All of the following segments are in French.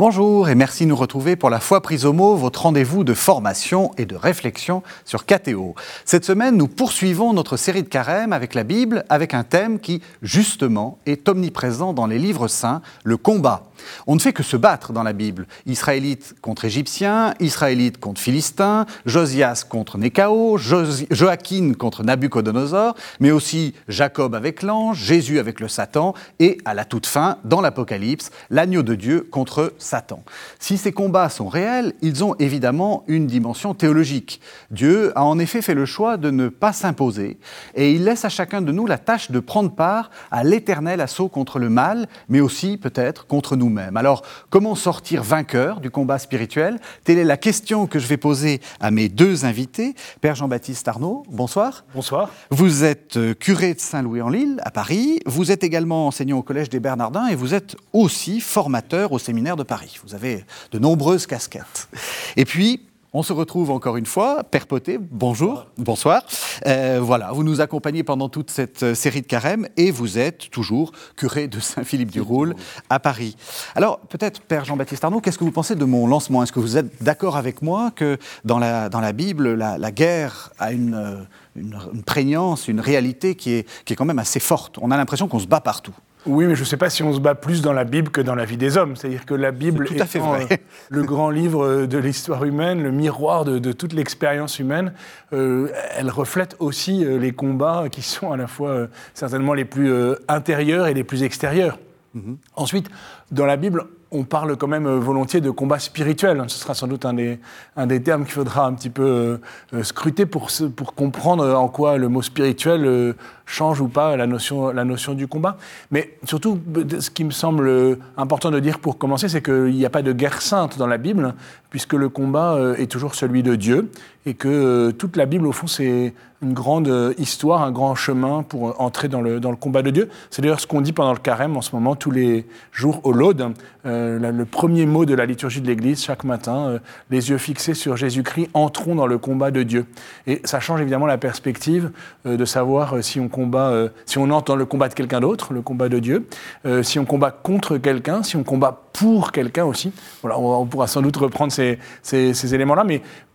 Bonjour et merci de nous retrouver pour la foi prise au mot, votre rendez-vous de formation et de réflexion sur KTO. Cette semaine, nous poursuivons notre série de carême avec la Bible, avec un thème qui, justement, est omniprésent dans les livres saints, le combat. On ne fait que se battre dans la Bible. Israélites contre Égyptiens, Israélites contre Philistins, Josias contre Néchao, Joachim contre Nabucodonosor, mais aussi Jacob avec l'ange, Jésus avec le Satan, et à la toute fin, dans l'Apocalypse, l'agneau de Dieu contre Satan. Si ces combats sont réels, ils ont évidemment une dimension théologique. Dieu a en effet fait le choix de ne pas s'imposer, et il laisse à chacun de nous la tâche de prendre part à l'éternel assaut contre le mal, mais aussi peut-être contre nous Alors, comment sortir vainqueur du combat spirituel? Telle est la question que je vais poser à mes deux invités. Père Jean-Baptiste Arnaud, bonsoir. Bonsoir. Vous êtes euh, curé de Saint-Louis-en-Lille, à Paris. Vous êtes également enseignant au Collège des Bernardins et vous êtes aussi formateur au Séminaire de Paris. Vous avez de nombreuses casquettes. Et puis, on se retrouve encore une fois. Père Poté, bonjour, bonsoir. Euh, voilà, vous nous accompagnez pendant toute cette euh, série de carême et vous êtes toujours curé de Saint-Philippe-du-Roule à Paris. Alors, peut-être, Père Jean-Baptiste Arnaud, qu'est-ce que vous pensez de mon lancement? Est-ce que vous êtes d'accord avec moi que dans la, dans la Bible, la, guerre a une, euh, une, une, prégnance, une réalité qui est, qui est quand même assez forte? On a l'impression qu'on se bat partout. Oui, mais je ne sais pas si on se bat plus dans la Bible que dans la vie des hommes. C'est-à-dire que la Bible est, tout euh, le grand livre de l'histoire humaine, le miroir de, toute l'expérience humaine, euh, elle reflète aussi euh, les combats qui sont à la fois certainement les plus intérieurs et les plus extérieurs. Mm-hmm. Ensuite, dans la Bible, on parle quand même volontiers de combat spirituel. Ce sera sans doute un des, un des termes qu'il faudra un petit peu scruter pour, pour comprendre en quoi le mot spirituel change ou pas la notion, la notion du combat. Mais surtout, ce qui me semble important de dire pour commencer, c'est qu'il n'y a pas de guerre sainte dans la Bible, puisque le combat euh, est toujours celui de Dieu, et que euh, toute la Bible, au fond, c'est une grande euh, histoire, un grand chemin pour entrer dans le, combat de Dieu. C'est d'ailleurs ce qu'on dit pendant le carême en ce moment, tous les jours au Laude. le premier mot de la liturgie de l'Église, chaque matin, les yeux fixés sur Jésus-Christ, entrons dans le combat de Dieu. Et ça change évidemment la perspective de savoir si on euh, si on entre le combat de quelqu'un d'autre, le combat de Dieu, euh, si on combat contre quelqu'un, si on combat pour quelqu'un aussi. Voilà, on, pourra sans doute reprendre ces, éléments-là, mais euh,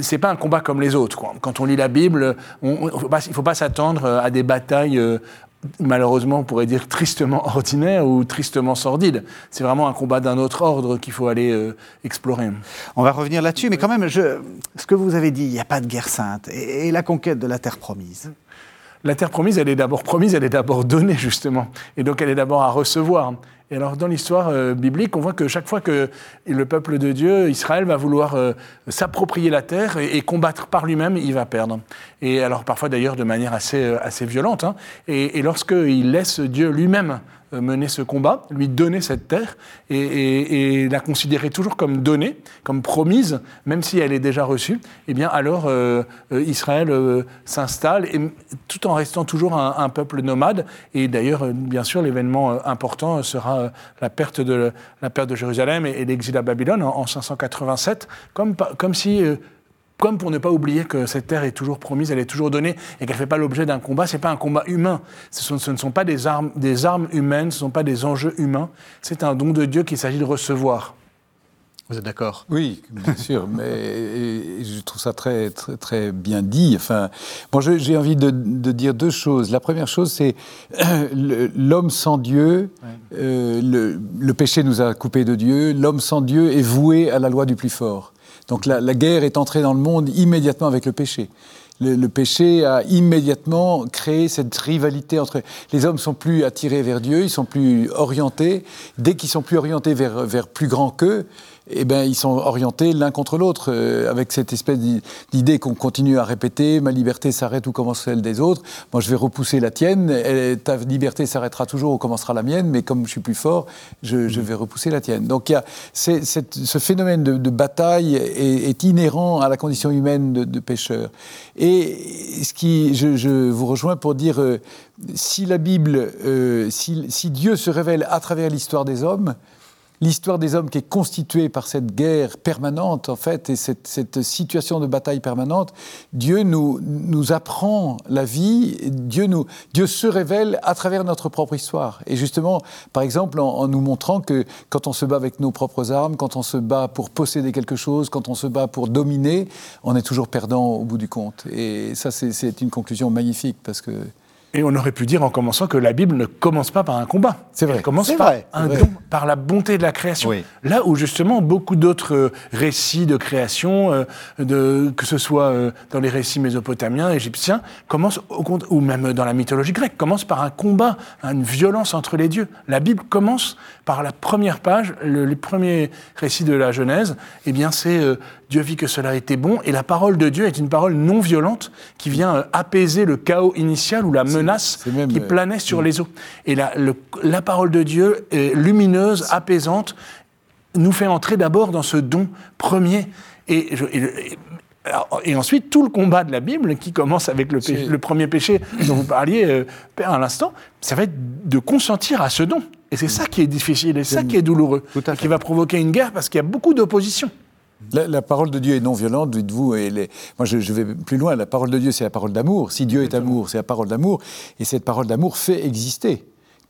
c'est pas un combat comme les autres. Quand on lit la Bible, il ne faut pas, s'attendre à des batailles malheureusement, on pourrait dire tristement ordinaires ou tristement sordides. C'est vraiment un combat d'un autre ordre qu'il faut aller explorer. On va revenir là-dessus, mais quand même, ce que vous avez dit, il n'y a pas de guerre sainte et la conquête de la terre promise la terre promise, elle est d'abord promise, elle est d'abord donnée, justement. Et donc, elle est d'abord à recevoir. Et alors, dans l'histoire euh, biblique, on voit que chaque fois que le peuple de Dieu, Israël, va vouloir euh, s'approprier la terre et, combattre par lui-même, il va perdre. Et alors, parfois d'ailleurs de manière assez, euh, violente. Hein. Et, et lorsqu'il laisse Dieu lui-même mener ce combat, lui donner cette terre et, la considérer toujours comme donnée, comme promise, même si elle est déjà reçue, eh bien alors euh, euh, Israël s'installe tout en restant toujours un, peuple nomade. Et d'ailleurs, bien sûr, l'événement important sera la perte de, la perte de Jérusalem et, l'exil à Babylone en, en 587, comme, comme si comme pour ne pas oublier que cette terre est toujours promise, elle est toujours donnée et qu'elle ne fait pas l'objet d'un combat. Ce n'est pas un combat humain. Ce, ne sont pas des armes, des armes humaines, ce ne sont pas des enjeux humains. C'est un don de Dieu qu'il s'agit de recevoir. Vous êtes d'accord? Oui, bien sûr, mais je trouve ça très, très, très bien dit. Enfin, bon, j'ai envie de, dire deux choses. La première chose, c'est l'homme sans Dieu, euh, le, le péché nous a coupés de Dieu, l'homme sans Dieu est voué à la loi du plus fort. Donc la, guerre est entrée dans le monde immédiatement avec le péché. Le, péché a immédiatement créé cette rivalité entre les hommes sont plus attirés vers Dieu, ils sont plus orientés. Dès qu'ils sont plus orientés vers, vers plus grand qu'eux, eh ben, ils sont orientés l'un contre l'autre, euh, avec cette espèce d'idée qu'on continue à répéter, ma liberté s'arrête où commence celle des autres, moi je vais repousser la tienne, ta liberté s'arrêtera toujours où commencera la mienne, mais comme je suis plus fort, je, vais repousser la tienne. Donc il y a ce phénomène de, bataille est, inhérent à la condition humaine de, de pécheur. Et ce qui, je, vous rejoins pour dire, euh, si la Bible, euh, si Dieu se révèle à travers l'histoire des hommes, l'histoire des hommes qui est constituée par cette guerre permanente, en fait, et cette, situation de bataille permanente, Dieu nous, nous apprend la vie, Dieu, nous, Dieu se révèle à travers notre propre histoire. Et justement, par exemple, en, en nous montrant que quand on se bat avec nos propres armes, quand on se bat pour posséder quelque chose, quand on se bat pour dominer, on est toujours perdant au bout du compte. Et ça, c'est une conclusion magnifique parce que et on aurait pu dire en commençant que la Bible ne commence pas par un combat. C'est vrai. Elle commence par vrai, un c'est don, par la bonté de la création. Oui. Là où justement beaucoup d'autres euh, récits de création, euh, de, que ce soit euh, dans les récits mésopotamiens, égyptiens, commencent au ou même dans la mythologie grecque, commencent par un combat, une violence entre les dieux. La Bible commence par la première page, le, les premiers récits de la Genèse. Eh bien, c'est euh, Dieu vit que cela était bon, et la parole de Dieu est une parole non violente qui vient euh, apaiser le chaos initial ou la menace même, qui euh, planait sur les eaux. Et la, le- la parole de Dieu, est lumineuse, apaisante, nous fait entrer d'abord dans ce don premier. Et, je- ensuite, tout le combat de la Bible, qui commence avec le, premier péché dont vous parliez, euh, Père, à l'instant, ça va être de consentir à ce don. Et c'est ça qui est difficile, et c'est ça qui est douloureux, Tout à et fait. qui va provoquer une guerre parce qu'il y a beaucoup d'opposition. La, la parole de Dieu est non violente, dites-vous. Et les- moi, je, je vais plus loin. La parole de Dieu, c'est la parole d'amour. Si Dieu est amour, c'est la parole d'amour. Et cette parole d'amour fait exister.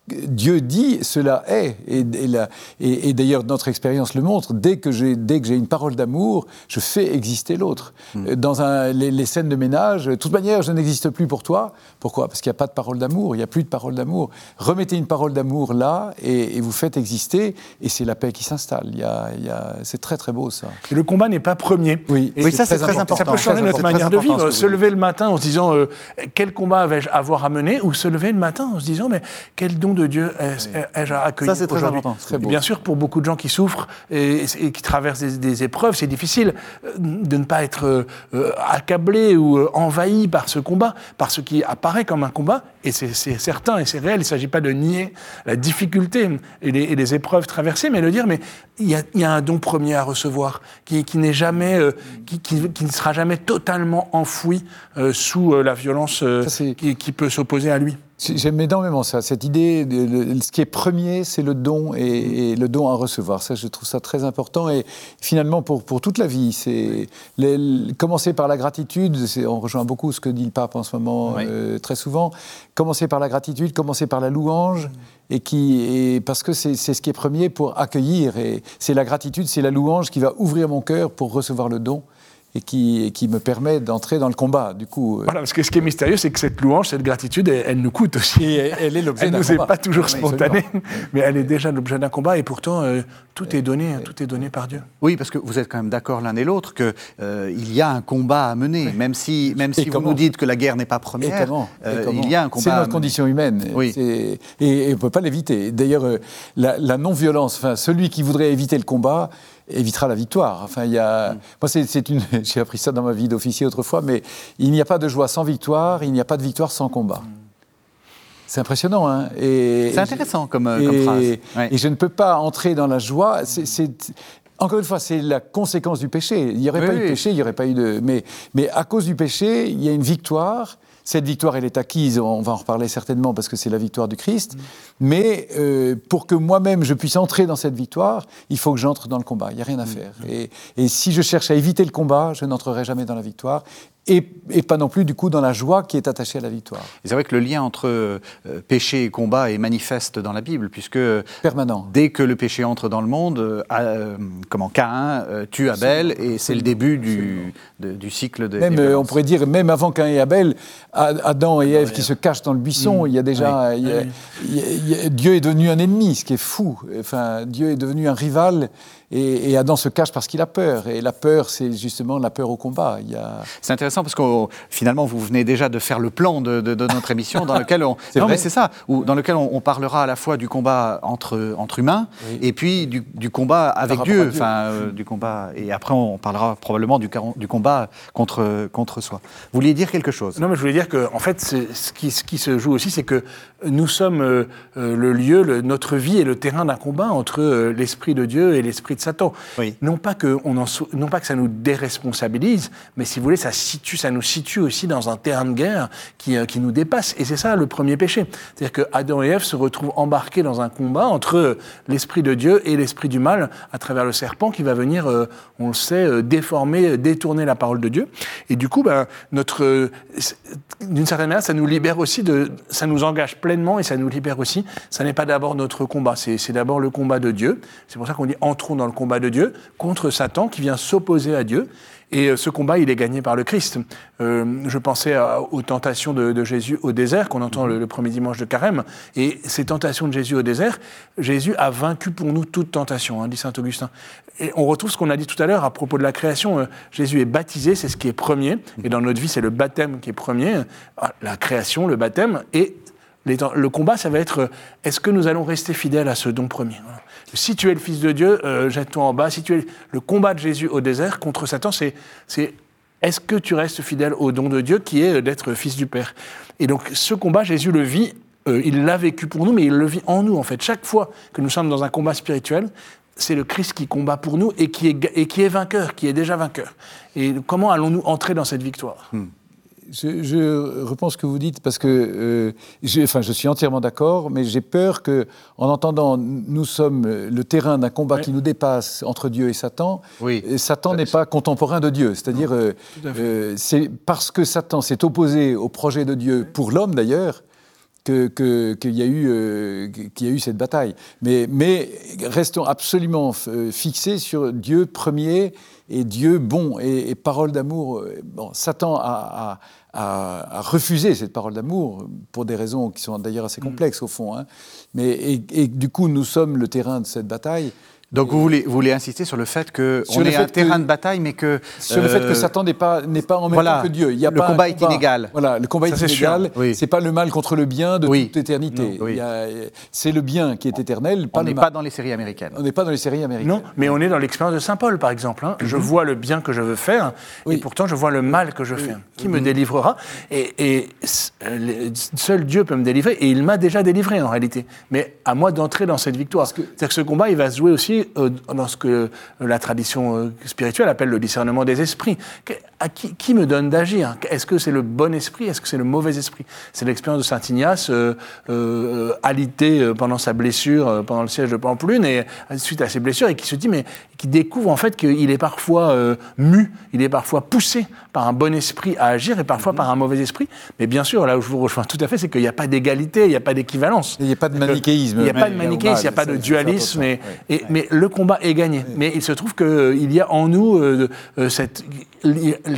Dieu dit, cela est. Et, et la- et- et d'ailleurs, notre expérience le montre. Dès que j'ai dès que j'ai une parole d'amour, je fais exister l'autre. Euh, Dans un, les, les scènes de ménage, de toute manière, je n'existe plus pour toi. Pourquoi? Parce qu'il n'y a pas de parole d'amour. Il n'y a plus de parole d'amour. Remettez une parole d'amour là, et, et vous faites exister. Et c'est la paix qui s'installe. Il y a- il y a- C'est très très beau ça. Et le combat n'est pas premier. Oui, Et Oui, ça, c'est très important. Ça peut changer notre manière de vivre. Se lever le matin en se disant euh, quel combat vais-je avoir à mener, ou se lever le matin en se disant mais quel don de Dieu ai- ai-je à accueillir Ça, c'est très important. Très Et beau. Bien sûr, pour beaucoup de gens qui souffrent et, et qui traversent des, des épreuves, c'est difficile euh, de ne pas être euh, euh, accablé ou envahi par ce combat, par ce qui apparaît comme un combat. Et c'est certain et c'est réel. Il ne s'agit pas de nier la difficulté et les, et les épreuves traversées, mais de dire mais il y a, il y a un don premier à recevoir qui, qui n'est jamais, euh, qui, qui- qui ne sera jamais totalement enfoui euh, sous euh, la violence Ça, c'est- qui, qui peut s'opposer à lui. J'aime énormément ça, cette idée, de, ce qui est premier, c'est le don et, et le don à recevoir. Ça, je trouve ça très important et finalement pour, pour toute la vie, c'est commencer par la gratitude. On rejoint beaucoup ce que dit le pape en ce moment Oui. euh, très souvent. Commencer par la gratitude, commencer par la louange et qui et parce que c'est c'est ce qui est premier pour accueillir et c'est la gratitude, c'est la louange qui va ouvrir mon cœur pour recevoir le don et qui, et qui me permet d'entrer dans le combat. Du coup, euh, Voilà, parce que ce qui est mystérieux, c'est que cette louange, cette gratitude, elle, elle nous coûte aussi. Et elle est l'objet Elle d'un nous est combat. pas toujours Oui, spontanée, mais elle est déjà l'objet d'un combat. Et pourtant, euh, tout est donné, tout est donné par Dieu. Oui, parce que vous êtes quand même d'accord l'un et l'autre que euh, il y a un combat à mener, même si même si vous nous dites que la guerre n'est pas Et première, comment, Et euh, comment il y a un combat. C'est à notre mener. condition humaine. Oui. Et, et on ne peut pas l'éviter. D'ailleurs, euh, la, la non-violence, enfin, celui qui voudrait éviter le combat évitera la victoire. Enfin, il y a... Moi, c'est, une... j'ai appris ça dans ma vie d'officier autrefois, mais il n'y a pas de joie sans victoire, il n'y a pas de victoire sans combat. C'est impressionnant, hein C'est intéressant comme, euh, et, comme phrase. Ouais. et je ne peux pas entrer dans la joie. C'est, encore une fois, c'est la conséquence du péché. Il n'y aurait Oui, pas eu de péché, il n'y aurait pas eu de. Mais, mais à cause du péché, il y a une victoire. Cette victoire, elle est acquise, on va en reparler certainement parce que c'est la victoire du Christ. Mais euh, pour que moi-même je puisse entrer dans cette victoire, il faut que j'entre dans le combat. Il n'y a rien à faire. Et, et si je cherche à éviter le combat, je n'entrerai jamais dans la victoire. Et, et pas non plus, du coup, dans la joie qui est attachée à la victoire. Et C'est vrai que le lien entre euh, péché et combat est manifeste dans la Bible, puisque Permanent. dès que le péché entre dans le monde, euh, euh, comment Caïn euh, tue Abel, et c'est le début du, de- du cycle des. Même, des on pourrait dire, même avant Cain et Abel, A- Adam et Ève qui se cachent dans le buisson, il y a déjà. il y a- il y a- il y a- Dieu est devenu un ennemi, ce qui est fou. Enfin, Dieu est devenu un rival, et, et Adam se cache parce qu'il a peur. Et la peur, c'est justement la peur au combat. Il y a... C'est intéressant parce que finalement vous venez déjà de faire le plan de, de- de notre émission dans lequel on C'est non vrai. mais c'est ça où- dans lequel on, on parlera à la fois du combat entre entre humains Oui. et puis du, du combat avec Dieu, enfin euh, du combat et après on parlera probablement du, combat contre contre soi. Vous vouliez dire quelque chose? Non, mais je voulais dire que, en fait, c'est- ce qui, ce qui se joue aussi, c'est que nous sommes euh, euh, le lieu, le- notre vie est le terrain d'un combat entre euh, l'esprit de Dieu et l'esprit de Satan. Oui. Non pas que on en sou- non pas que ça nous déresponsabilise, mais si vous voulez, ça situe, ça nous situe aussi dans un terrain de guerre qui, euh, qui nous dépasse. Et c'est ça le premier péché, c'est-à-dire que Adam et Ève se retrouvent embarqués dans un combat entre euh, l'esprit de Dieu et l'esprit du mal à travers le serpent qui va venir, euh, on le sait, euh, déformer, détourner la parole de Dieu. Et du coup, ben, notre, d'une certaine manière, ça nous libère aussi de, ça nous engage pleinement et ça nous libère aussi. Ça n'est pas d'abord notre combat, c'est c'est d'abord le combat de Dieu. C'est pour ça qu'on dit entrons dans le combat de Dieu contre Satan qui vient s'opposer à Dieu. Et euh, ce combat, il est gagné par le Christ. Euh, je pensais aux tentations de, Jésus au désert, qu'on entend le, premier dimanche de Carême. Et ces tentations de Jésus au désert, Jésus a vaincu pour nous toute tentation, hein, dit saint Augustin. Et on retrouve ce qu'on a dit tout à l'heure à propos de la création. Euh, Jésus est baptisé, c'est ce qui est premier. Et dans notre vie, c'est le baptême qui est premier. Ah, La création, le baptême. Et le combat, ça va être est-ce que nous allons rester fidèles à ce don premier. Si tu es le Fils de Dieu, euh, jette-toi en bas. Si tu es le combat de Jésus au désert contre Satan, c'est c'est est-ce que tu restes fidèle au don de Dieu qui est euh, d'être fils du Père? Et donc ce combat, Jésus le vit. euh, il l'a vécu pour nous, mais il le vit en nous en fait. Chaque fois que nous sommes dans un combat spirituel, c'est le Christ qui combat pour nous et qui est, ga- et qui est vainqueur, qui est déjà vainqueur. Et comment allons-nous entrer dans cette victoire? Je, je repense ce que vous dites parce que euh, je, enfin, je suis entièrement d'accord, mais j'ai peur que, en entendant nous sommes le terrain d'un combat Oui. qui nous dépasse entre Dieu et Satan, Oui. et Satan n'est pas contemporain de Dieu. C'est-à-dire, euh, euh, c'est parce que Satan s'est opposé au projet de Dieu pour l'homme d'ailleurs que- que- qu'il y, a eu, euh, qu'il y a eu cette bataille. Mais, mais restons absolument euh, fixés sur Dieu premier et Dieu bon et, et parole d'amour. euh, Bon, Satan a, a- a refusé cette parole d'amour pour des raisons qui sont d'ailleurs assez complexes au fond. hein. Mais, et, et du coup, nous sommes le terrain de cette bataille. Donc vous voulez, vous voulez insister sur le fait qu'on Sur le est un que- terrain de bataille, mais que... Sur le fait que euh, Satan n'est pas, n'est pas en même voilà, temps que Dieu. Il y a le pas combat est inégal. Voilà, le combat Ça, est c'est inégal. Oui. C'est pas le mal contre le bien de Oui. toute éternité. Non, oui. Il y a- C'est le bien qui est éternel, pas On n'est pas dans les séries américaines. On n'est pas dans les séries américaines. Non, mais on est dans l'expérience de Saint Paul, par exemple. hein. Je vois le bien que je veux faire, Oui. et pourtant je vois le mal que je fais. Qui me délivrera? Et, euh, seul Dieu peut me délivrer, et il m'a déjà délivré en réalité. Mais à moi d'entrer dans cette victoire. C'est-à-dire que ce combat, il va se jouer aussi euh, dans ce que la tradition euh, spirituelle appelle le discernement des esprits. Qui, me donne d'agir? Est-ce que c'est le bon esprit? Est-ce que c'est le mauvais esprit? C'est l'expérience de Saint Ignace, euh, alité pendant sa blessure, pendant le siège de Pampelune, et suite à ses blessures, et qui se dit, mais qui découvre en fait qu'il est parfois mu, il est parfois poussé par un bon esprit à agir et parfois par un mauvais esprit. Mais bien sûr, là où je vous rejoins tout à fait, c'est qu'il n'y a pas d'égalité, il n'y a pas d'équivalence. Il n'y a pas de manichéisme. Il n'y a pas de manichéisme, il n'y a pas de dualisme, et, ouais. mais le combat est gagné. Mais il se trouve qu'il y a en nous euh, euh, cette,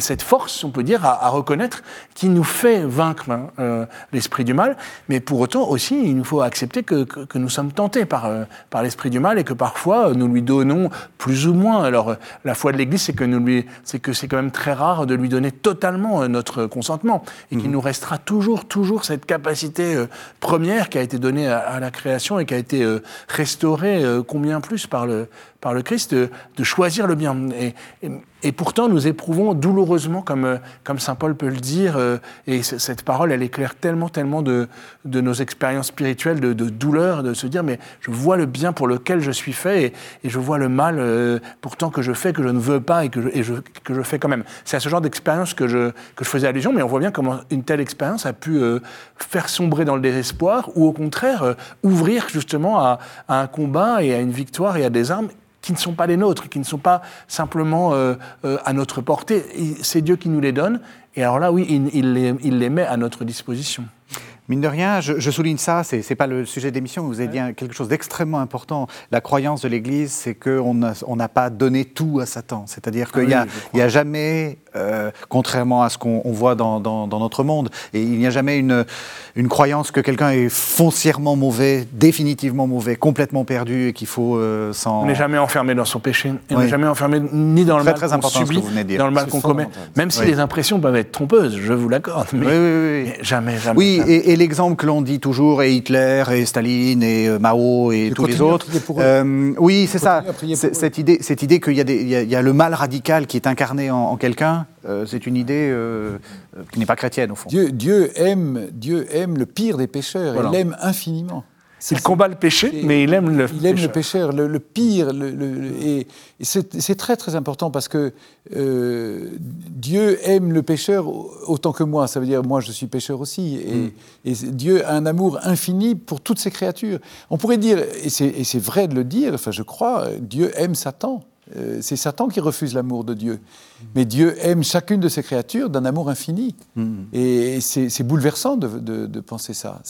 cette force, on peut dire, à, à reconnaître qui nous fait vaincre hein, euh, l'esprit du mal. Mais pour autant aussi, il nous faut accepter que, que- que nous sommes tentés par, euh, par l'esprit du mal et que parfois euh, nous lui donnons plus ou moins. Alors la foi de l'Église, c'est que nous lui, c'est que c'est quand même très rare de lui donner totalement notre consentement et qu'il nous restera toujours, toujours cette capacité euh, première qui a été donnée à, à la création et qui a été restaurée combien plus par le, par le Christ, de, choisir le bien. Et, pourtant, nous éprouvons douloureusement, comme, comme Saint Paul peut le dire, euh, et cette parole, elle éclaire tellement, tellement de, de nos expériences spirituelles, de, douleur, de se dire, mais je vois le bien pour lequel je suis fait, et, je vois le mal euh, pourtant que je fais, que je ne veux pas, et que je, que je fais quand même. C'est à ce genre d'expérience que je, que je faisais allusion, mais on voit bien comment une telle expérience a pu euh, faire sombrer dans le désespoir, ou au contraire, ouvrir justement à un combat et à une victoire et à des armes qui ne sont pas les nôtres, qui ne sont pas simplement euh, euh, à notre portée. C'est Dieu qui nous les donne. Et alors là, oui, il, il les, il les met à notre disposition. Mine de rien, je, je souligne ça, c'est n'est pas le sujet mais vous avez dit un- quelque chose d'extrêmement important. La croyance de l'Église, c'est qu'on n'a on pas donné tout à Satan. C'est-à-dire qu'il oui, n'y a jamais, euh, contrairement à ce qu'on on voit dans, dans- dans notre monde, et il n'y a jamais une, une croyance que quelqu'un est foncièrement mauvais, définitivement mauvais, complètement perdu et qu'il faut euh, s'en... On n'est jamais enfermé dans son péché. Et On Oui. n'est jamais enfermé ni dans le Très, mal très qu'on important ce que subit, vous venez de dire. ni dans le mal qu'on commet. Même si Oui. les impressions peuvent être trompeuses, je vous l'accorde. Mais, Oui, oui, oui, oui. mais jamais, jamais. Oui, jamais. et, et l'exemple que l'on dit toujours est Hitler et Staline et euh, Mao et Et tous les autres. Euh, oui, c'est ça. Cette idée, cette idée qu'il y, a des- il y a- il y a le mal radical qui est incarné en, en quelqu'un Euh, c'est une idée euh, qui n'est pas chrétienne, au fond. Dieu, Dieu, aime, Dieu aime le pire des pécheurs, il l'aime infiniment. Il combat le péché, mais il aime le Il aime le pécheur, le, pire. Le, et, c'est très très important parce que euh, Dieu aime le pécheur autant que moi. Ça veut dire moi je suis pécheur aussi. Et, mm. Dieu a un amour infini pour toutes ses créatures. On pourrait dire, et c'est vrai de le dire, enfin je crois, Dieu aime Satan. Euh, c'est Satan qui refuse l'amour de Dieu. Mais Dieu aime chacune de ses créatures d'un amour infini. Mm. Et c'est bouleversant de, penser ça.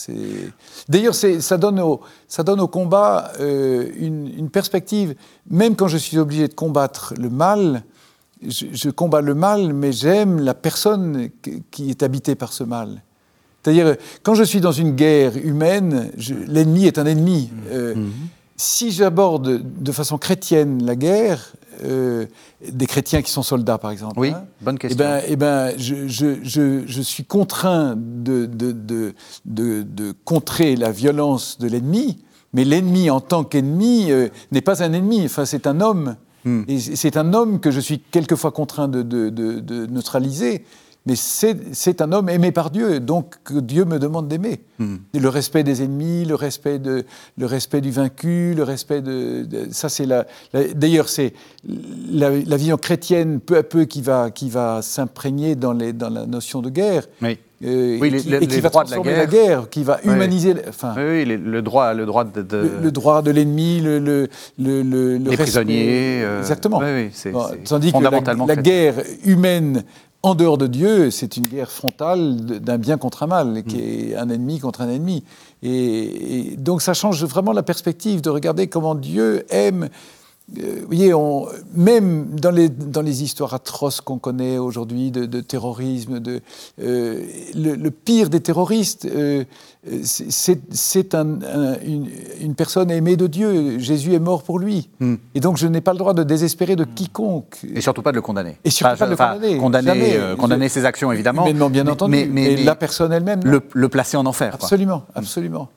D'ailleurs, ça, donne au, ça donne au combat euh, une, perspective. Même quand je suis obligé de combattre le mal, je, combats le mal, mais j'aime la personne qui est habitée par ce mal. C'est-à-dire, quand je suis dans une guerre humaine, l'ennemi est un ennemi. Euh, mm si j'aborde de façon chrétienne la guerre, euh, des chrétiens qui sont soldats, par exemple. Oui, hein, bonne question. Eh ben, eh ben, je, je, je, je, suis contraint de, de, de, de, contrer la violence de l'ennemi, mais l'ennemi en tant qu'ennemi euh, n'est pas un ennemi, enfin, c'est un homme. Hmm. Et c'est un homme que je suis quelquefois contraint de, neutraliser mais c'est un homme aimé par Dieu, donc Dieu me demande d'aimer. Hmm. Le respect des ennemis, le respect, de, le respect du vaincu, le respect de... ça, c'est la, D'ailleurs, c'est la, vision chrétienne, peu à peu, qui va, qui va s'imprégner dans, dans la notion de guerre. Oui. Euh, et, qui, et qui va transformer la guerre. qui va humaniser. Enfin, oui, le droit, le droit de, Le, droit de l'ennemi, le, le, les prisonniers. Euh, Exactement. Tandis que la, la guerre humaine en dehors de Dieu, c'est une guerre frontale d'un bien contre un mal, qui mm. est un ennemi contre un ennemi. Et, et, donc ça change vraiment la perspective de regarder comment Dieu aime vous voyez, on, même dans les, dans les histoires atroces qu'on connaît aujourd'hui de, terrorisme, de, euh, le, pire des terroristes, euh, c'est un, une, personne aimée de Dieu. Jésus est mort pour lui. Hmm. Et donc je n'ai pas le droit de désespérer de quiconque. Et surtout pas de le condamner. Et surtout pas de le condamner. Condamner, condamner ses actions, évidemment. Humainement, bien entendu. Mais, la personne elle-même. Le, le, placer en enfer. Absolument, absolument.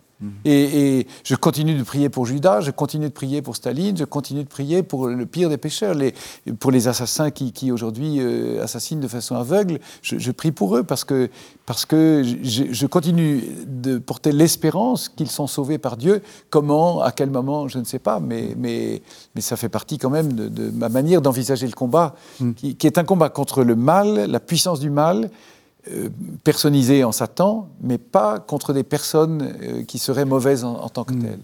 Et, je continue de prier pour Judas, je continue de prier pour Staline, je continue de prier pour le pire des pécheurs, les, pour les assassins qui, aujourd'hui euh, assassinent de façon aveugle. Je, prie pour eux parce que, parce que je, continue de porter l'espérance qu'ils sont sauvés par Dieu. Comment, à quel moment, je ne sais pas, mais, mais, mais ça fait partie quand même de, ma manière d'envisager le combat, mm. qui, qui est un combat contre le mal, la puissance du mal personnisé en Satan, mais pas contre des personnes euh, qui seraient mauvaises en, tant que mm. telles.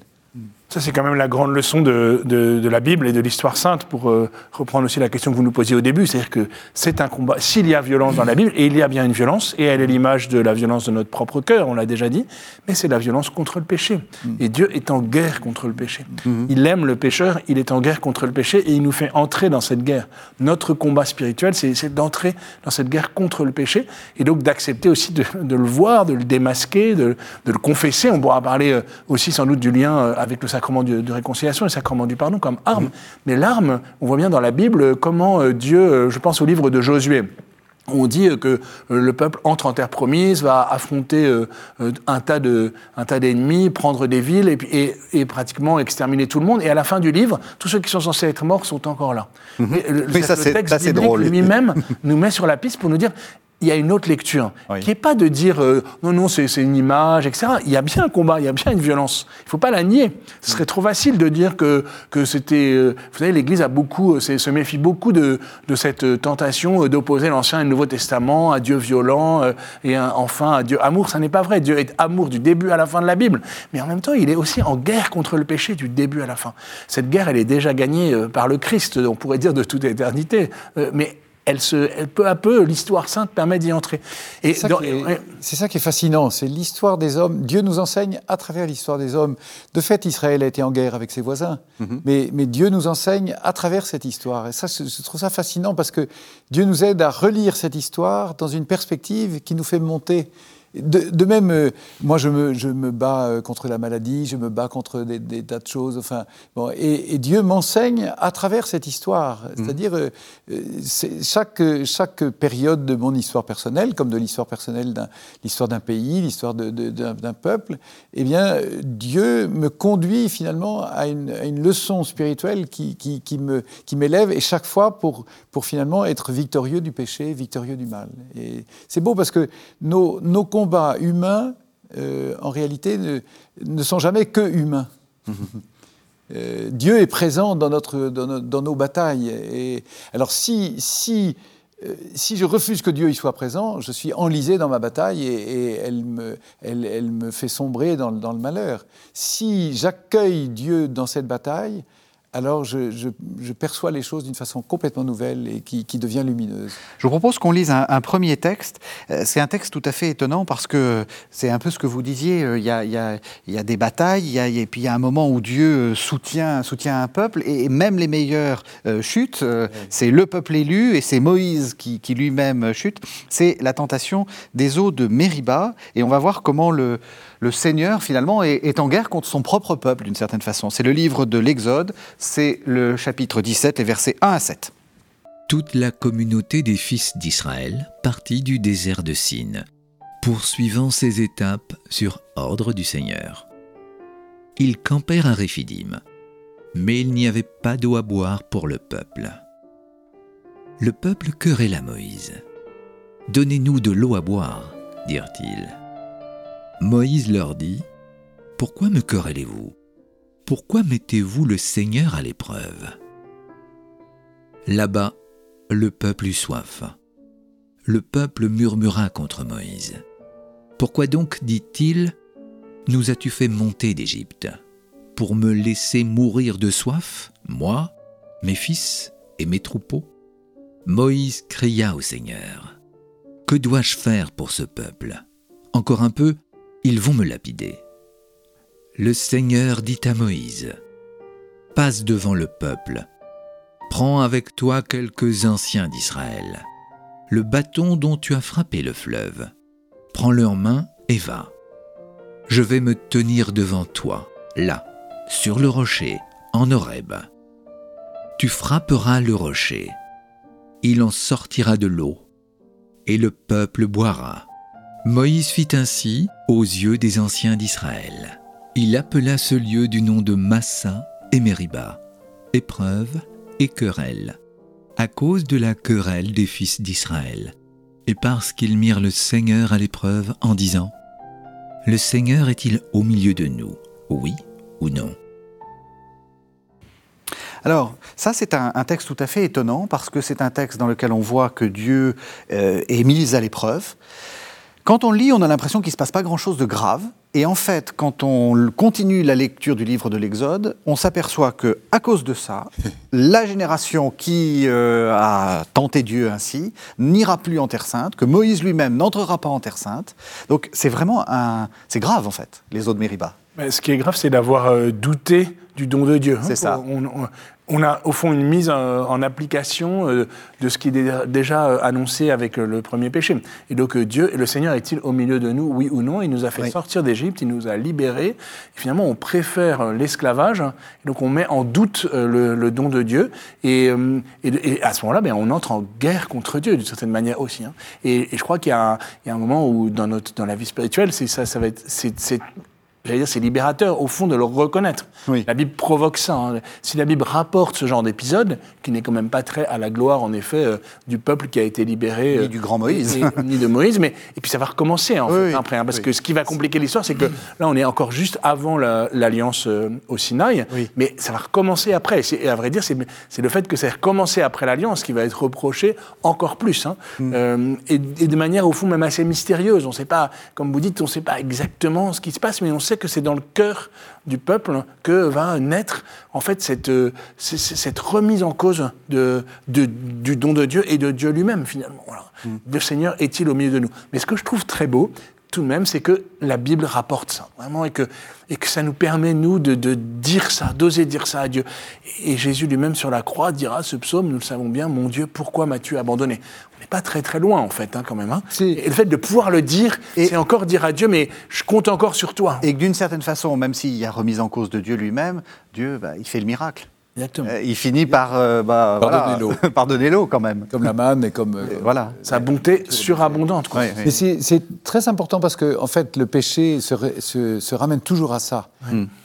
Ça, c'est quand même la grande leçon de, de, la Bible et de l'histoire sainte, pour euh, reprendre aussi la question que vous nous posiez au début. C'est-à-dire que c'est un combat. S'il y a violence dans la Bible, et il y a bien une violence, et elle est l'image de la violence de notre propre cœur, on l'a déjà dit, mais c'est la violence contre le péché. Mm. Et Dieu est en guerre contre le péché. Mm-hmm. Il aime le pécheur, il est en guerre contre le péché, et il nous fait entrer dans cette guerre. Notre combat spirituel, c'est d'entrer dans cette guerre contre le péché, et donc d'accepter aussi de, de, le voir, de le démasquer, de, de, le confesser. On pourra parler euh, aussi sans doute du lien euh, avec le sacrement de, de réconciliation et le sacrement du pardon comme arme. Mais l'arme, on voit bien dans la Bible comment euh, Dieu, euh, je pense au livre de Josué, on dit que euh, le peuple entre en terre promise, va affronter un tas de, un tas d'ennemis, prendre des villes et, et, pratiquement exterminer tout le monde. Et à la fin du livre, tous ceux qui sont censés être morts sont encore là. Mhm. Mais ça, le texte drôle. lui-même nous met sur la piste pour nous dire il y a une autre lecture, qui n'est pas de dire euh, non, non, c'est une image, etc. Il y a bien un combat, il y a bien une violence. Il ne faut pas la nier. Ce serait trop facile de dire que, que c'était. Euh, vous savez, l'Église a beaucoup, euh, se méfie beaucoup de, de cette tentation d'opposer l'Ancien et le Nouveau Testament à Dieu violent et enfin à Dieu amour. Ça n'est pas vrai. Dieu est amour du début à la fin de la Bible. Mais en même temps, il est aussi en guerre contre le péché du début à la fin. Cette guerre, elle est déjà gagnée par le Christ, on pourrait dire de toute éternité. Mais elle se, peu à peu, l'histoire sainte permet d'y entrer. C'est ça, qui est fascinant, c'est l'histoire des hommes. Dieu nous enseigne à travers l'histoire des hommes. De fait, Israël a été en guerre avec ses voisins, mhm. mais, mais, Dieu nous enseigne à travers cette histoire. Et ça, je, trouve ça fascinant parce que Dieu nous aide à relire cette histoire dans une perspective qui nous fait monter de, même, euh, moi, je me, je me, bats euh, contre la maladie, je me bats contre des, tas de choses. Enfin, bon, et, Dieu m'enseigne à travers cette histoire. Mmh. C'est-à-dire, euh, chaque, chaque période de mon histoire personnelle, comme de l'histoire personnelle, d'un, l'histoire d'un pays, l'histoire d'un, peuple, eh bien, Dieu me conduit finalement à une, une leçon spirituelle qui, qui, qui, me, qui m'élève, et chaque fois pour, pour finalement être victorieux du péché, victorieux du mal. Et c'est beau parce que nos, nos combats humains, euh, en réalité, ne, sont jamais que humains. Euh, Dieu est présent dans, notre, dans, nos, batailles. Et, alors si, si, euh, si je refuse que Dieu y soit présent, je suis enlisé dans ma bataille et, elle, me, elle, elle, me fait sombrer dans, dans le malheur. Si j'accueille Dieu dans cette bataille, alors je, perçois les choses d'une façon complètement nouvelle et qui, devient lumineuse. Je vous propose qu'on lise un, premier texte. Euh, c'est un texte tout à fait étonnant parce que c'est un peu ce que vous disiez, euh, il y a, des batailles, et puis il y a un moment où Dieu euh, soutient, soutient un peuple, et même les meilleurs chutent. C'est le peuple élu, et c'est Moïse qui, qui lui-même chute. C'est la tentation des eaux de Mériba, et on va voir comment le le Seigneur, finalement, est, en guerre contre son propre peuple, d'une certaine façon. C'est le livre de l'Exode, c'est le chapitre 17, les versets 1 à 7. Toute la communauté des fils d'Israël partit du désert de Sin, poursuivant ses étapes sur ordre du Seigneur. Ils campèrent à Réphidim, mais il n'y avait pas d'eau à boire pour le peuple. Le peuple querella Moïse. Donnez-nous de l'eau à boire, dirent-ils. Moïse leur dit, Pourquoi me querellez-vous? Pourquoi mettez-vous le Seigneur à l'épreuve? Là-bas, le peuple eut soif. Le peuple murmura contre Moïse. Pourquoi donc, dit-il, nous as-tu fait monter d'Égypte Pour me laisser mourir de soif, moi, mes fils et mes troupeaux? Moïse cria au Seigneur. Que dois-je faire pour ce peuple? Encore un peu, ils vont me lapider. Le Seigneur dit à Moïse, Passe devant le peuple, prends avec toi quelques anciens d'Israël, le bâton dont tu as frappé le fleuve, prends-le en main et va. Je vais me tenir devant toi, là, sur le rocher, en Horeb. Tu frapperas le rocher, il en sortira de l'eau, et le peuple boira. Moïse fit ainsi aux yeux des anciens d'Israël. Il appela ce lieu du nom de Massa et Mériba, épreuve et querelle, à cause de la querelle des fils d'Israël, et parce qu'ils mirent le Seigneur à l'épreuve en disant Le Seigneur est-il au milieu de nous Oui ou non? Alors, ça, c'est un, texte tout à fait étonnant parce que c'est un texte dans lequel on voit que Dieu euh, est mis à l'épreuve. Quand on lit, on a l'impression qu'il ne se passe pas grand-chose de grave. Et en fait, quand on continue la lecture du livre de l'Exode, on s'aperçoit que, à cause de ça, la génération qui euh, a tenté Dieu ainsi n'ira plus en Terre Sainte, que Moïse lui-même n'entrera pas en Terre Sainte. Donc c'est vraiment un, c'est grave en fait, les eaux de Mériba. Mais ce qui est grave, c'est d'avoir euh, douté du don de Dieu. C'est ça on a au fond une mise en, application euh, de ce qui est déjà euh, annoncé avec euh, le premier péché. Et donc Dieu, le Seigneur est-il au milieu de nous, oui ou non? Il nous a fait sortir d'Égypte, il nous a libérés. Et finalement, on préfère l'esclavage. Donc on met en doute le, don de Dieu. Et, à ce moment-là, ben, on entre en guerre contre Dieu d'une certaine manière aussi. Hein. Et, je crois qu'il y, a un moment où dans, notre, dans la vie spirituelle, c'est ça, ça va être, c'est j'allais dire, c'est libérateur, au fond, de le reconnaître. La Bible provoque ça. Hein. Si la Bible rapporte ce genre d'épisode, qui n'est quand même pas très à la gloire, en effet, euh, du peuple qui a été libéré. Ni du grand Moïse. ni de Moïse, mais. Et puis ça va recommencer, en fait, après. Hein, parce que ce qui va compliquer l'histoire, c'est que là, on est encore juste avant l'alliance euh, au Sinaï, mais ça va recommencer après. Et, à vrai dire, c'est le fait que ça ait recommencé après l'alliance qui va être reproché encore plus. Hein. Mm. Euh, et, et, de manière, au fond, même assez mystérieuse. On ne sait pas, comme vous dites, on ne sait pas exactement ce qui se passe, mais on sait que c'est dans le cœur du peuple que va naître en fait cette, euh, cette remise en cause de, du don de Dieu et de Dieu lui-même finalement. Mm. Le Seigneur est-il au milieu de nous? Mais ce que je trouve très beau, tout de même, c'est que la Bible rapporte ça, vraiment, et que, et que ça nous permet, nous, de, de dire ça, d'oser dire ça à Dieu. Et Jésus lui-même sur la croix dira, ce psaume, nous le savons bien, mon Dieu, pourquoi m'as-tu abandonné? On n'est pas très très loin, en fait, hein, quand même. Hein. Et le fait de pouvoir le dire, c'est encore dire à Dieu, mais je compte encore sur toi. Et que d'une certaine façon, même s'il y a remise en cause de Dieu lui-même, Dieu, bah, il fait le miracle. Exactement. Euh, il finit par euh, bah, Pardonner l'eau. pardonner l'eau quand même. Comme la manne et comme. euh, Voilà. Sa bonté surabondante. Quoi. C'est c'est très important parce que, en fait, le péché se, ra- se- se ramène toujours à ça.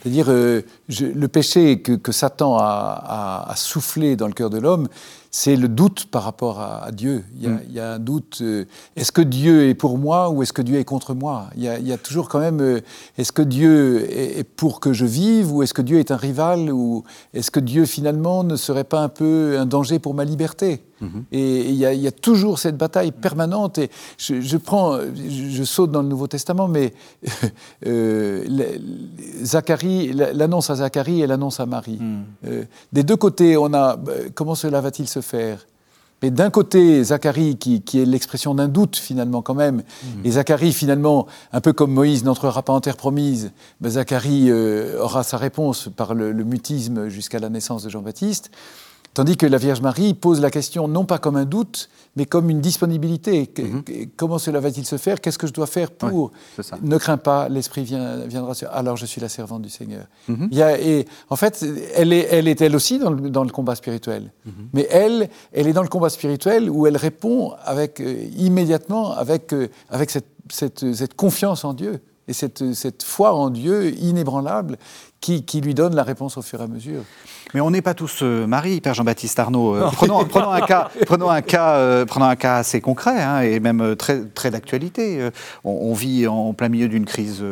C'est-à-dire, euh, je- le péché que, que Satan a, a- a soufflé dans le cœur de l'homme, c'est le doute par rapport à, à Dieu. Il y, a, il y a un doute. euh, est-ce que Dieu est pour moi ou est-ce que Dieu est contre moi? Il y, a, il y a toujours quand même. euh, est-ce que Dieu est, est pour que je vive ou est-ce que Dieu est un rival ou est-ce que Dieu finalement ne serait pas un peu un danger pour ma liberté? Et il y, a, il y a toujours cette bataille permanente. Et je, je prends, je, je saute dans le Nouveau Testament, mais euh, Zacharie, l'annonce à Zacharie et l'annonce à Marie. Euh, des deux côtés, on a euh, comment cela va-t-il se faire? Mais d'un côté, Zacharie, qui, qui est l'expression d'un doute finalement quand même, et Zacharie finalement, un peu comme Moïse n'entrera pas en terre promise, ben, Zacharie euh, aura sa réponse par le, le mutisme jusqu'à la naissance de Jean-Baptiste, tandis que la Vierge Marie pose la question non pas comme un doute, mais comme une disponibilité. Que- Comment cela va-t-il se faire? Qu'est-ce que je dois faire pour? Ne crains pas, l'Esprit viendra sur... Alors je suis la servante du Seigneur. Mhm. Il y a- et en fait, elle est, elle est elle aussi dans le, dans le combat spirituel. Mhm. Mais elle, elle est dans le combat spirituel où elle répond avec, euh, immédiatement avec, euh, avec cette, cette, cette confiance en Dieu et cette, cette foi en Dieu inébranlable qui, qui lui donne la réponse au fur et à mesure. Mais on n'est pas tous euh, Marie, Père Jean-Baptiste Arnaud. Euh, prenons, prenons un cas, prenons un cas, euh, prenons un cas assez concret hein, et même très, très d'actualité. On, on vit en plein milieu d'une crise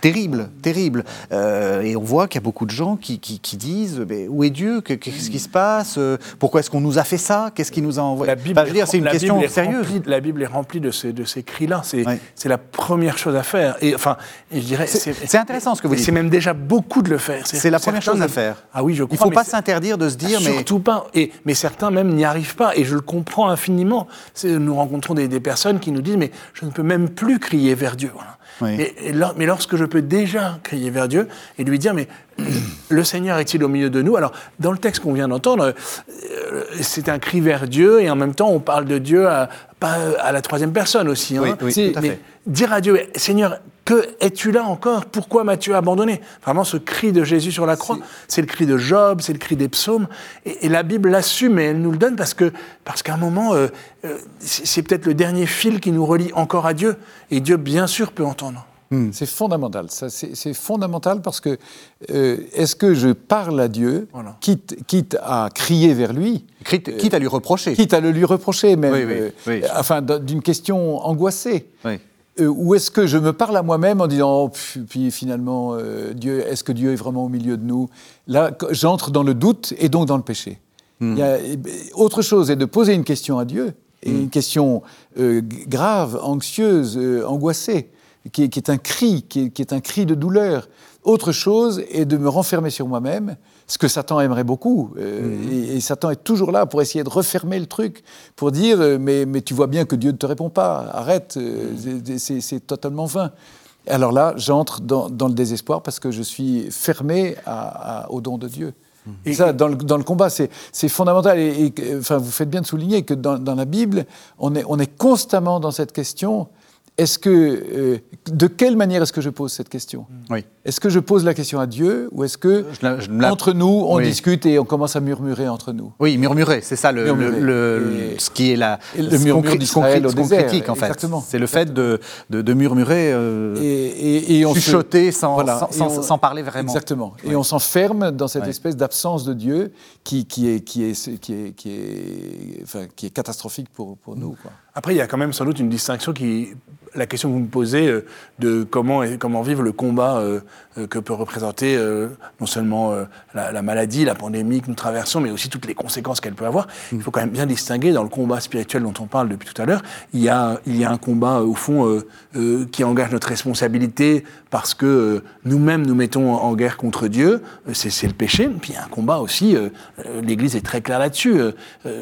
terrible, terrible. Euh, et on voit qu'il y a beaucoup de gens qui, qui- qui disent mais où est Dieu? Que- Qu'est-ce qui se passe? Pourquoi est-ce qu'on nous a fait ça? Qu'est-ce qui nous a envoyé? La Bible, Enfin, c'est une question Bible sérieuse. remplie- la Bible est remplie de ces, de ces cris-là. C'est c'est la première chose à faire. Et enfin, et je dirais. C'est- intéressant ce que vous dites. C'est même déjà beaucoup de le faire. C'est la première chose à faire. Ah oui, je Il crois. ne faut mais pas s'interdire de se dire mais Surtout pas. Et, mais certains même n'y arrivent pas. Et je le comprends infiniment. Nous rencontrons des, des personnes qui nous disent Mais je ne peux même plus crier vers Dieu. Voilà. Oui. Mais, et mais lorsque je peux déjà crier vers Dieu et lui dire Mais le Seigneur est-il au milieu de nous? Alors, dans le texte qu'on vient d'entendre, euh, c'est un cri vers Dieu et en même temps, on parle de Dieu à, pas à la troisième personne aussi. hein. Oui, oui, C'est- tout à mais dire à Dieu Seigneur, que es-tu là encore? Pourquoi m'as-tu abandonné? Vraiment, ce cri de Jésus sur la croix, c'est le cri de Job, c'est le cri des psaumes. Et, et la Bible l'assume et elle nous le donne parce que parce qu'à un moment, euh, euh, c'est peut-être le dernier fil qui nous relie encore à Dieu. Et Dieu, bien sûr, peut entendre. C'est fondamental. Ça, C'est fondamental parce que euh, est-ce que je parle à Dieu, Voilà. quitte, quitte à crier vers lui, quitte, quitte à lui reprocher. quitte à le lui reprocher même, Oui, oui, euh, oui. enfin d- d'une question angoissée. Euh, ou est-ce que je me parle à moi-même en disant, oh, puis, puis finalement, euh, Dieu, est-ce que Dieu est vraiment au milieu de nous? Là, j'entre dans le doute et donc dans le péché. Il y a, eh autre chose est de poser une question à Dieu, et une question euh, grave, anxieuse, euh, angoissée, qui est, qui est un cri, qui est, qui est un cri de douleur. Autre chose est de me renfermer sur moi-même, ce que Satan aimerait beaucoup. euh, et, et Satan est toujours là pour essayer de refermer le truc, pour dire euh, mais, mais tu vois bien que Dieu ne te répond pas, arrête, euh, c'est- c'est totalement vain. Alors là, j'entre dans, dans le désespoir parce que je suis fermé à- à- au don de Dieu. Et ça, dans le, dans le combat, c'est fondamental. Et, enfin, vous faites bien de souligner que dans, dans la Bible, on est, on est constamment dans cette question. Est-ce que, euh, de quelle manière est-ce que je pose cette question? Oui. Est-ce que je pose la question à Dieu ou est-ce que Je la- je me la- entre nous on Oui. discute et on commence à murmurer entre nous? Oui, murmurer, c'est ça le, Murmurer. le- le- Et- ce qui est la, le ce murmure d'Israël au ce désert, critique en fait. exactement. C'est le fait de, de, de murmurer, euh, et, et- et on se- chuchoter sans, Voilà. sans, Et sans- on- sans parler vraiment. Exactement. Et on s'enferme dans cette espèce d'absence de Dieu qui, qui, est, qui, est, qui, est, qui, est, enfin, qui est catastrophique pour, pour nous. Quoi. Après, il y a quand même sans doute une distinction qui. La question que vous me posez euh, de comment, comment vivre le combat euh, euh, que peut représenter non seulement la, la maladie, la pandémie que nous traversons, mais aussi toutes les conséquences qu'elle peut avoir. Il faut quand même bien distinguer dans le combat spirituel dont on parle depuis tout à l'heure. Il, y a- il y a un combat, au fond, qui engage notre responsabilité parce que nous-mêmes nous mettons en guerre contre Dieu. C'est le péché. Puis il y a un combat aussi, l'Église est très claire là-dessus,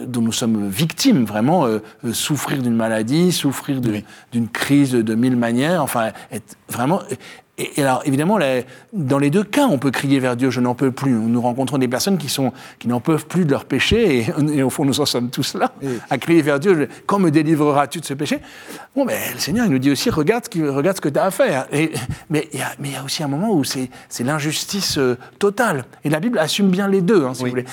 dont nous sommes victimes, vraiment, souffrir souffrir d'une maladie, souffrir d'une crise de, mille manières, enfin, être vraiment et, alors, évidemment, dans les deux cas, on peut crier vers Dieu, je n'en peux plus. Nous rencontrons des personnes qui, sont, qui n'en peuvent plus de leur péché, et, au fond, nous en sommes tous là, à crier vers Dieu, quand me délivreras-tu de ce péché? Bon, mais le Seigneur, il nous dit aussi, regarde, regarde ce que tu as à faire. Et, mais il y, a aussi un moment où c'est, l'injustice euh, totale. Et la Bible assume bien les deux, hein, si vous voulez.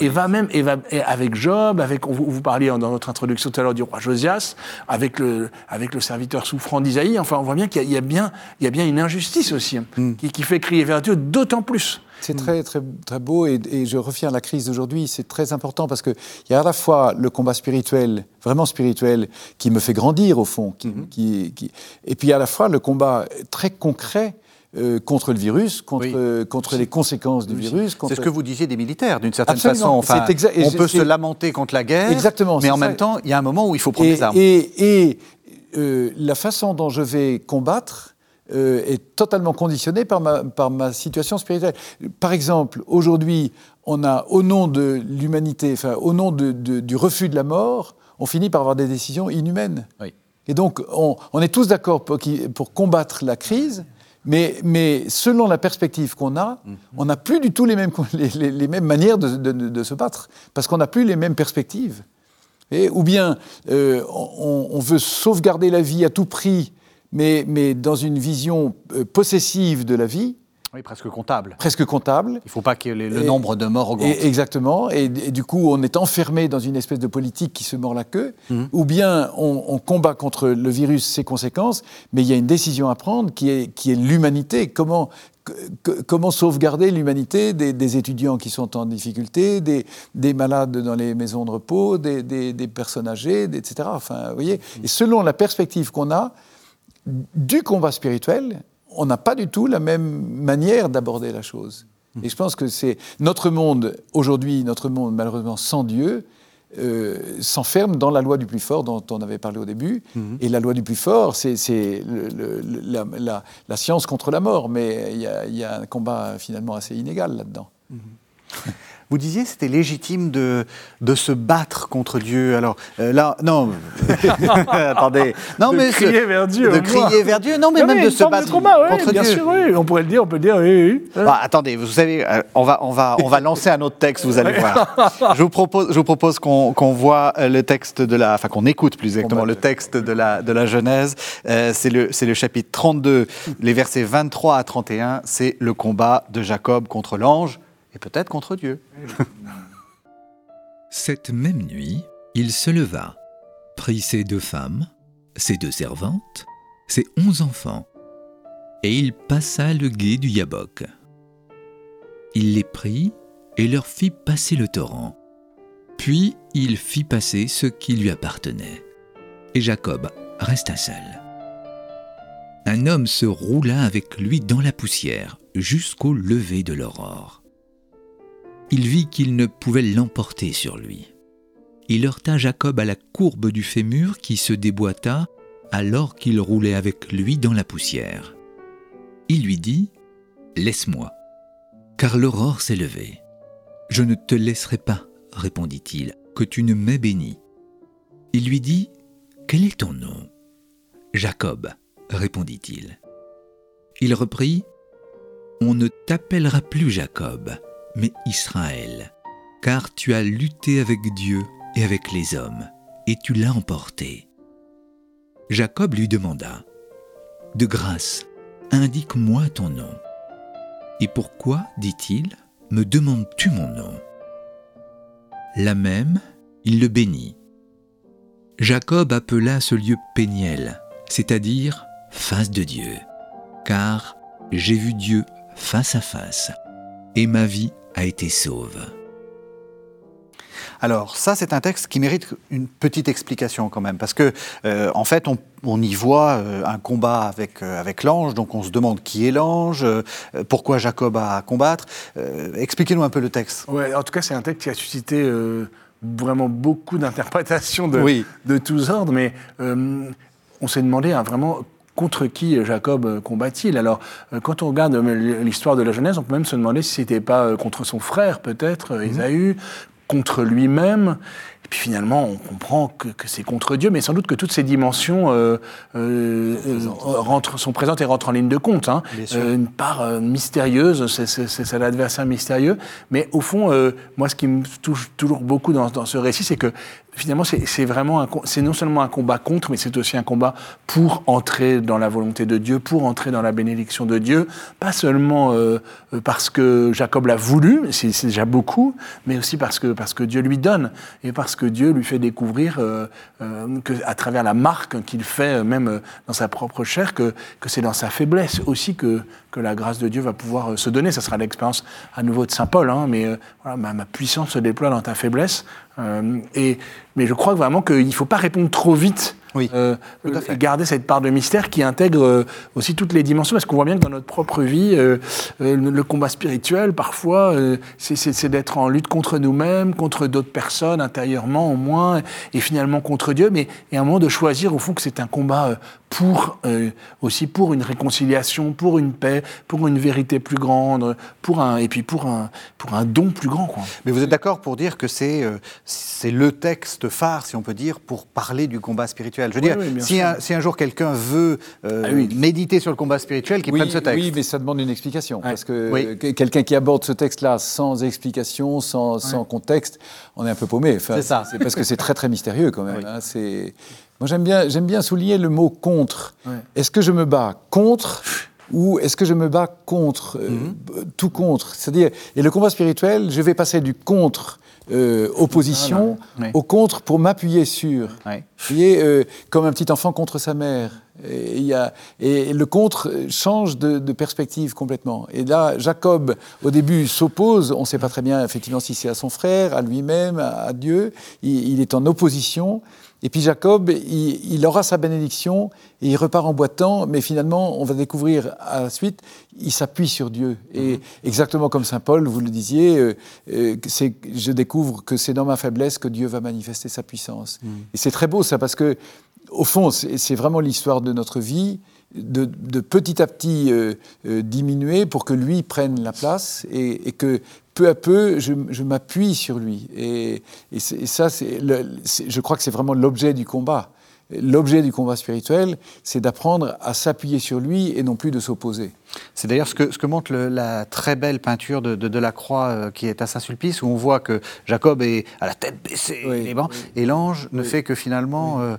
Et, va même, et va, avec Job, avec, vous, vous parliez dans notre introduction tout à l'heure du roi Josias, avec le, avec le serviteur souffrant d'Isaïe, enfin, on voit bien qu'il y a, bien, il y a bien une injustice justice aussi, hein, hmm. qui, fait crier vers Dieu d'autant plus. C'est très, très, très beau et, je reviens à la crise d'aujourd'hui. C'est très important parce qu'il y a à la fois le combat spirituel, vraiment spirituel, qui me fait grandir au fond, qui, hmm. qui, et puis à la fois le combat très concret euh, contre le virus, contre, contre les conséquences du virus. C'est ce que vous disiez des militaires, d'une certaine façon. Enfin, on peut se lamenter contre la guerre, Exactement, mais en même temps, il y a un moment où il faut prendre les armes. Et, et euh, la façon dont je vais combattre, euh, est totalement conditionné par ma, par ma situation spirituelle. Par exemple, aujourd'hui, on a, au nom de l'humanité, enfin, au nom de, du refus de la mort, on finit par avoir des décisions inhumaines. Et donc, on, on est tous d'accord pour, pour, combattre la crise, mais, mais selon la perspective qu'on a, mhm. on n'a plus du tout les mêmes, les, les, mêmes manières de, de, de, se battre, parce qu'on n'a plus les mêmes perspectives. Et, ou bien, euh, on, on, veut sauvegarder la vie à tout prix mais, mais dans une vision euh, possessive de la vie. Oui, presque comptable. Presque comptable. Il ne faut pas que le nombre de morts augmente. exactement. Et, du coup, on est enfermé dans une espèce de politique qui se mord la queue. Mhm. Ou bien on, combat contre le virus, ses conséquences, mais il y a une décision à prendre qui est, qui est l'humanité. Comment, comment sauvegarder l'humanité des, étudiants qui sont en difficulté, des, des, malades dans les maisons de repos, des, des personnes âgées, etc. Enfin, vous voyez. Et selon la perspective qu'on a, du combat spirituel, on n'a pas du tout la même manière d'aborder la chose. Et je pense que c'est notre monde, aujourd'hui, notre monde malheureusement sans Dieu, euh, s'enferme dans la loi du plus fort dont on avait parlé au début. Mhm. Et la loi du plus fort, c'est la, science contre la mort, mais il y, a un combat finalement assez inégal là-dedans. Mhm. Vous disiez c'était légitime de, de se battre contre Dieu. Alors euh, là, non, attendez. Non, de mais crier vers Dieu. De crier vers Dieu. Non, mais même de se battre contre bien Dieu. Sûr, oui. On pourrait le dire, on peut le dire, oui, oui. Bah, attendez, vous savez, euh, on va, on, va, on va lancer un autre texte, vous allez voir. Je vous propose, je vous propose qu'on voit euh, le texte de la, enfin qu'on écoute plus exactement bah, le texte de la, de la Genèse. c'est le, le chapitre 32, les versets 23 à 31. C'est le combat de Jacob contre l'ange et peut-être contre Dieu. Cette même nuit, il se leva, prit ses deux femmes, ses deux servantes, ses onze enfants, et il passa le gué du Yabok. Il les prit et leur fit passer le torrent. Puis il fit passer ce qui lui appartenait. Et Jacob resta seul. Un homme se roula avec lui dans la poussière jusqu'au lever de l'aurore il vit qu'il ne pouvait l'emporter sur lui. Il heurta Jacob à la courbe du fémur qui se déboîta alors qu'il roulait avec lui dans la poussière. Il lui dit Laisse-moi, car l'aurore s'est levée. Je ne te laisserai pas, répondit-il, que tu ne m'aies béni. Il lui dit Quel est ton nom? Jacob, répondit-il. Il reprit On ne t'appellera plus Jacob, mais Israël, car tu as lutté avec Dieu et avec les hommes, et tu l'as emporté. Jacob lui demanda, De grâce, indique-moi ton nom. Et pourquoi, dit-il, me demandes-tu mon nom? La même, il le bénit. Jacob appela ce lieu Péniel, c'est-à-dire face de Dieu, car j'ai vu Dieu face à face, et ma vie a été sauve. Alors ça, c'est un texte qui mérite une petite explication quand même, parce que euh, en fait, on, y voit euh, un combat avec, euh, avec l'ange, donc on se demande qui est l'ange, pourquoi Jacob a à combattre. Expliquez-nous un peu le texte. Ouais, en tout cas, c'est un texte qui a suscité vraiment beaucoup d'interprétations de, de tous ordres, mais on s'est demandé hein, vraiment contre qui Jacob combat-il Alors, euh, quand on regarde euh, l'histoire de la Genèse, on peut même se demander si c'était pas euh, contre son frère, peut-être, Ésaü, contre lui-même. Et puis finalement, on comprend que, que c'est contre Dieu, mais sans doute que toutes ces dimensions euh, euh, euh, rentrent, sont présentes et rentrent en ligne de compte. Hein. Euh, une part euh, mystérieuse, c'est- l'adversaire mystérieux. Mais au fond, euh, moi, ce qui me touche toujours beaucoup dans, dans ce récit, c'est que finalement, c'est vraiment c'est non seulement un combat contre, mais c'est aussi un combat pour entrer dans la volonté de Dieu, pour entrer dans la bénédiction de Dieu, pas seulement euh, euh, parce que Jacob l'a voulu, c'est déjà beaucoup, mais aussi parce que parce que Dieu lui donne et parce que Dieu lui fait découvrir euh, que à travers la marque qu'il fait, même dans sa propre chair, que que c'est dans sa faiblesse aussi que que la grâce de Dieu va pouvoir se donner. Ça sera l'expérience à nouveau de saint Paul, hein, mais ma puissance se déploie dans ta faiblesse. Euh, et, mais je crois vraiment qu'il ne faut pas répondre trop vite. Oui, euh, garder cette part de mystère qui intègre euh, aussi toutes les dimensions, parce qu'on voit bien que dans notre propre vie, le, le combat spirituel, parfois, c'est- d'être en lutte contre nous-mêmes, contre d'autres personnes, intérieurement au moins, et finalement contre Dieu, mais et à un moment de choisir au fond que c'est un combat pour euh, aussi pour une réconciliation, pour une paix, pour une vérité plus grande, pour un et puis pour un pour un don plus grand, quoi. Mais vous êtes d'accord pour dire que c'est euh, c'est le texte phare, si on peut dire, pour parler du combat spirituel? Je veux Oui, dire, oui, si un, si un jour quelqu'un veut euh, Ah oui. méditer sur le combat spirituel, qu'il oui, prenne ce texte. oui, mais ça demande une explication. Parce que quelqu'un qui aborde ce texte-là sans explication, sans, sans contexte, on est un peu paumé. Enfin, C'est ça. C'est parce que c'est très très mystérieux quand même. Oui. hein. C'est- Moi j'aime bien, j'aime bien souligner le mot contre. Ouais. Est-ce que je me bats contre ou est-ce que je me bats contre euh, Mhm. Tout contre? C'est-à-dire, et le combat spirituel, je vais passer du contre euh, opposition Ah, au contre pour m'appuyer sur. Ouais. Vous voyez, euh, comme un petit enfant contre sa mère. Et, y a, et le contre change de, de perspective complètement. Et là, Jacob, au début, s'oppose. On ne sait pas très bien, effectivement, si c'est à son frère, à lui-même, à, à Dieu. Il, il est en opposition. Et puis Jacob, il, il aura sa bénédiction et il repart en boitant, mais finalement, on va découvrir à la suite, il s'appuie sur Dieu. Et exactement comme Saint Paul, vous le disiez, euh, euh, je découvre que c'est dans ma faiblesse que Dieu va manifester sa puissance. Et c'est très beau ça, parce que au fond, c'est c'est vraiment l'histoire de notre vie, de, de petit à petit euh, euh, diminuer pour que lui prenne la place et, et que peu à peu, je, je m'appuie sur lui. Et, et ça, c'est le- je crois que c'est vraiment l'objet du combat. L'objet du combat spirituel, c'est d'apprendre à s'appuyer sur lui et non plus de s'opposer. C'est d'ailleurs ce que, ce que montre le- la très belle peinture de, de Delacroix euh, qui est à Saint-Sulpice, où on voit que Jacob est à la tête baissée, Oui, et l'ange ne fait que finalement euh,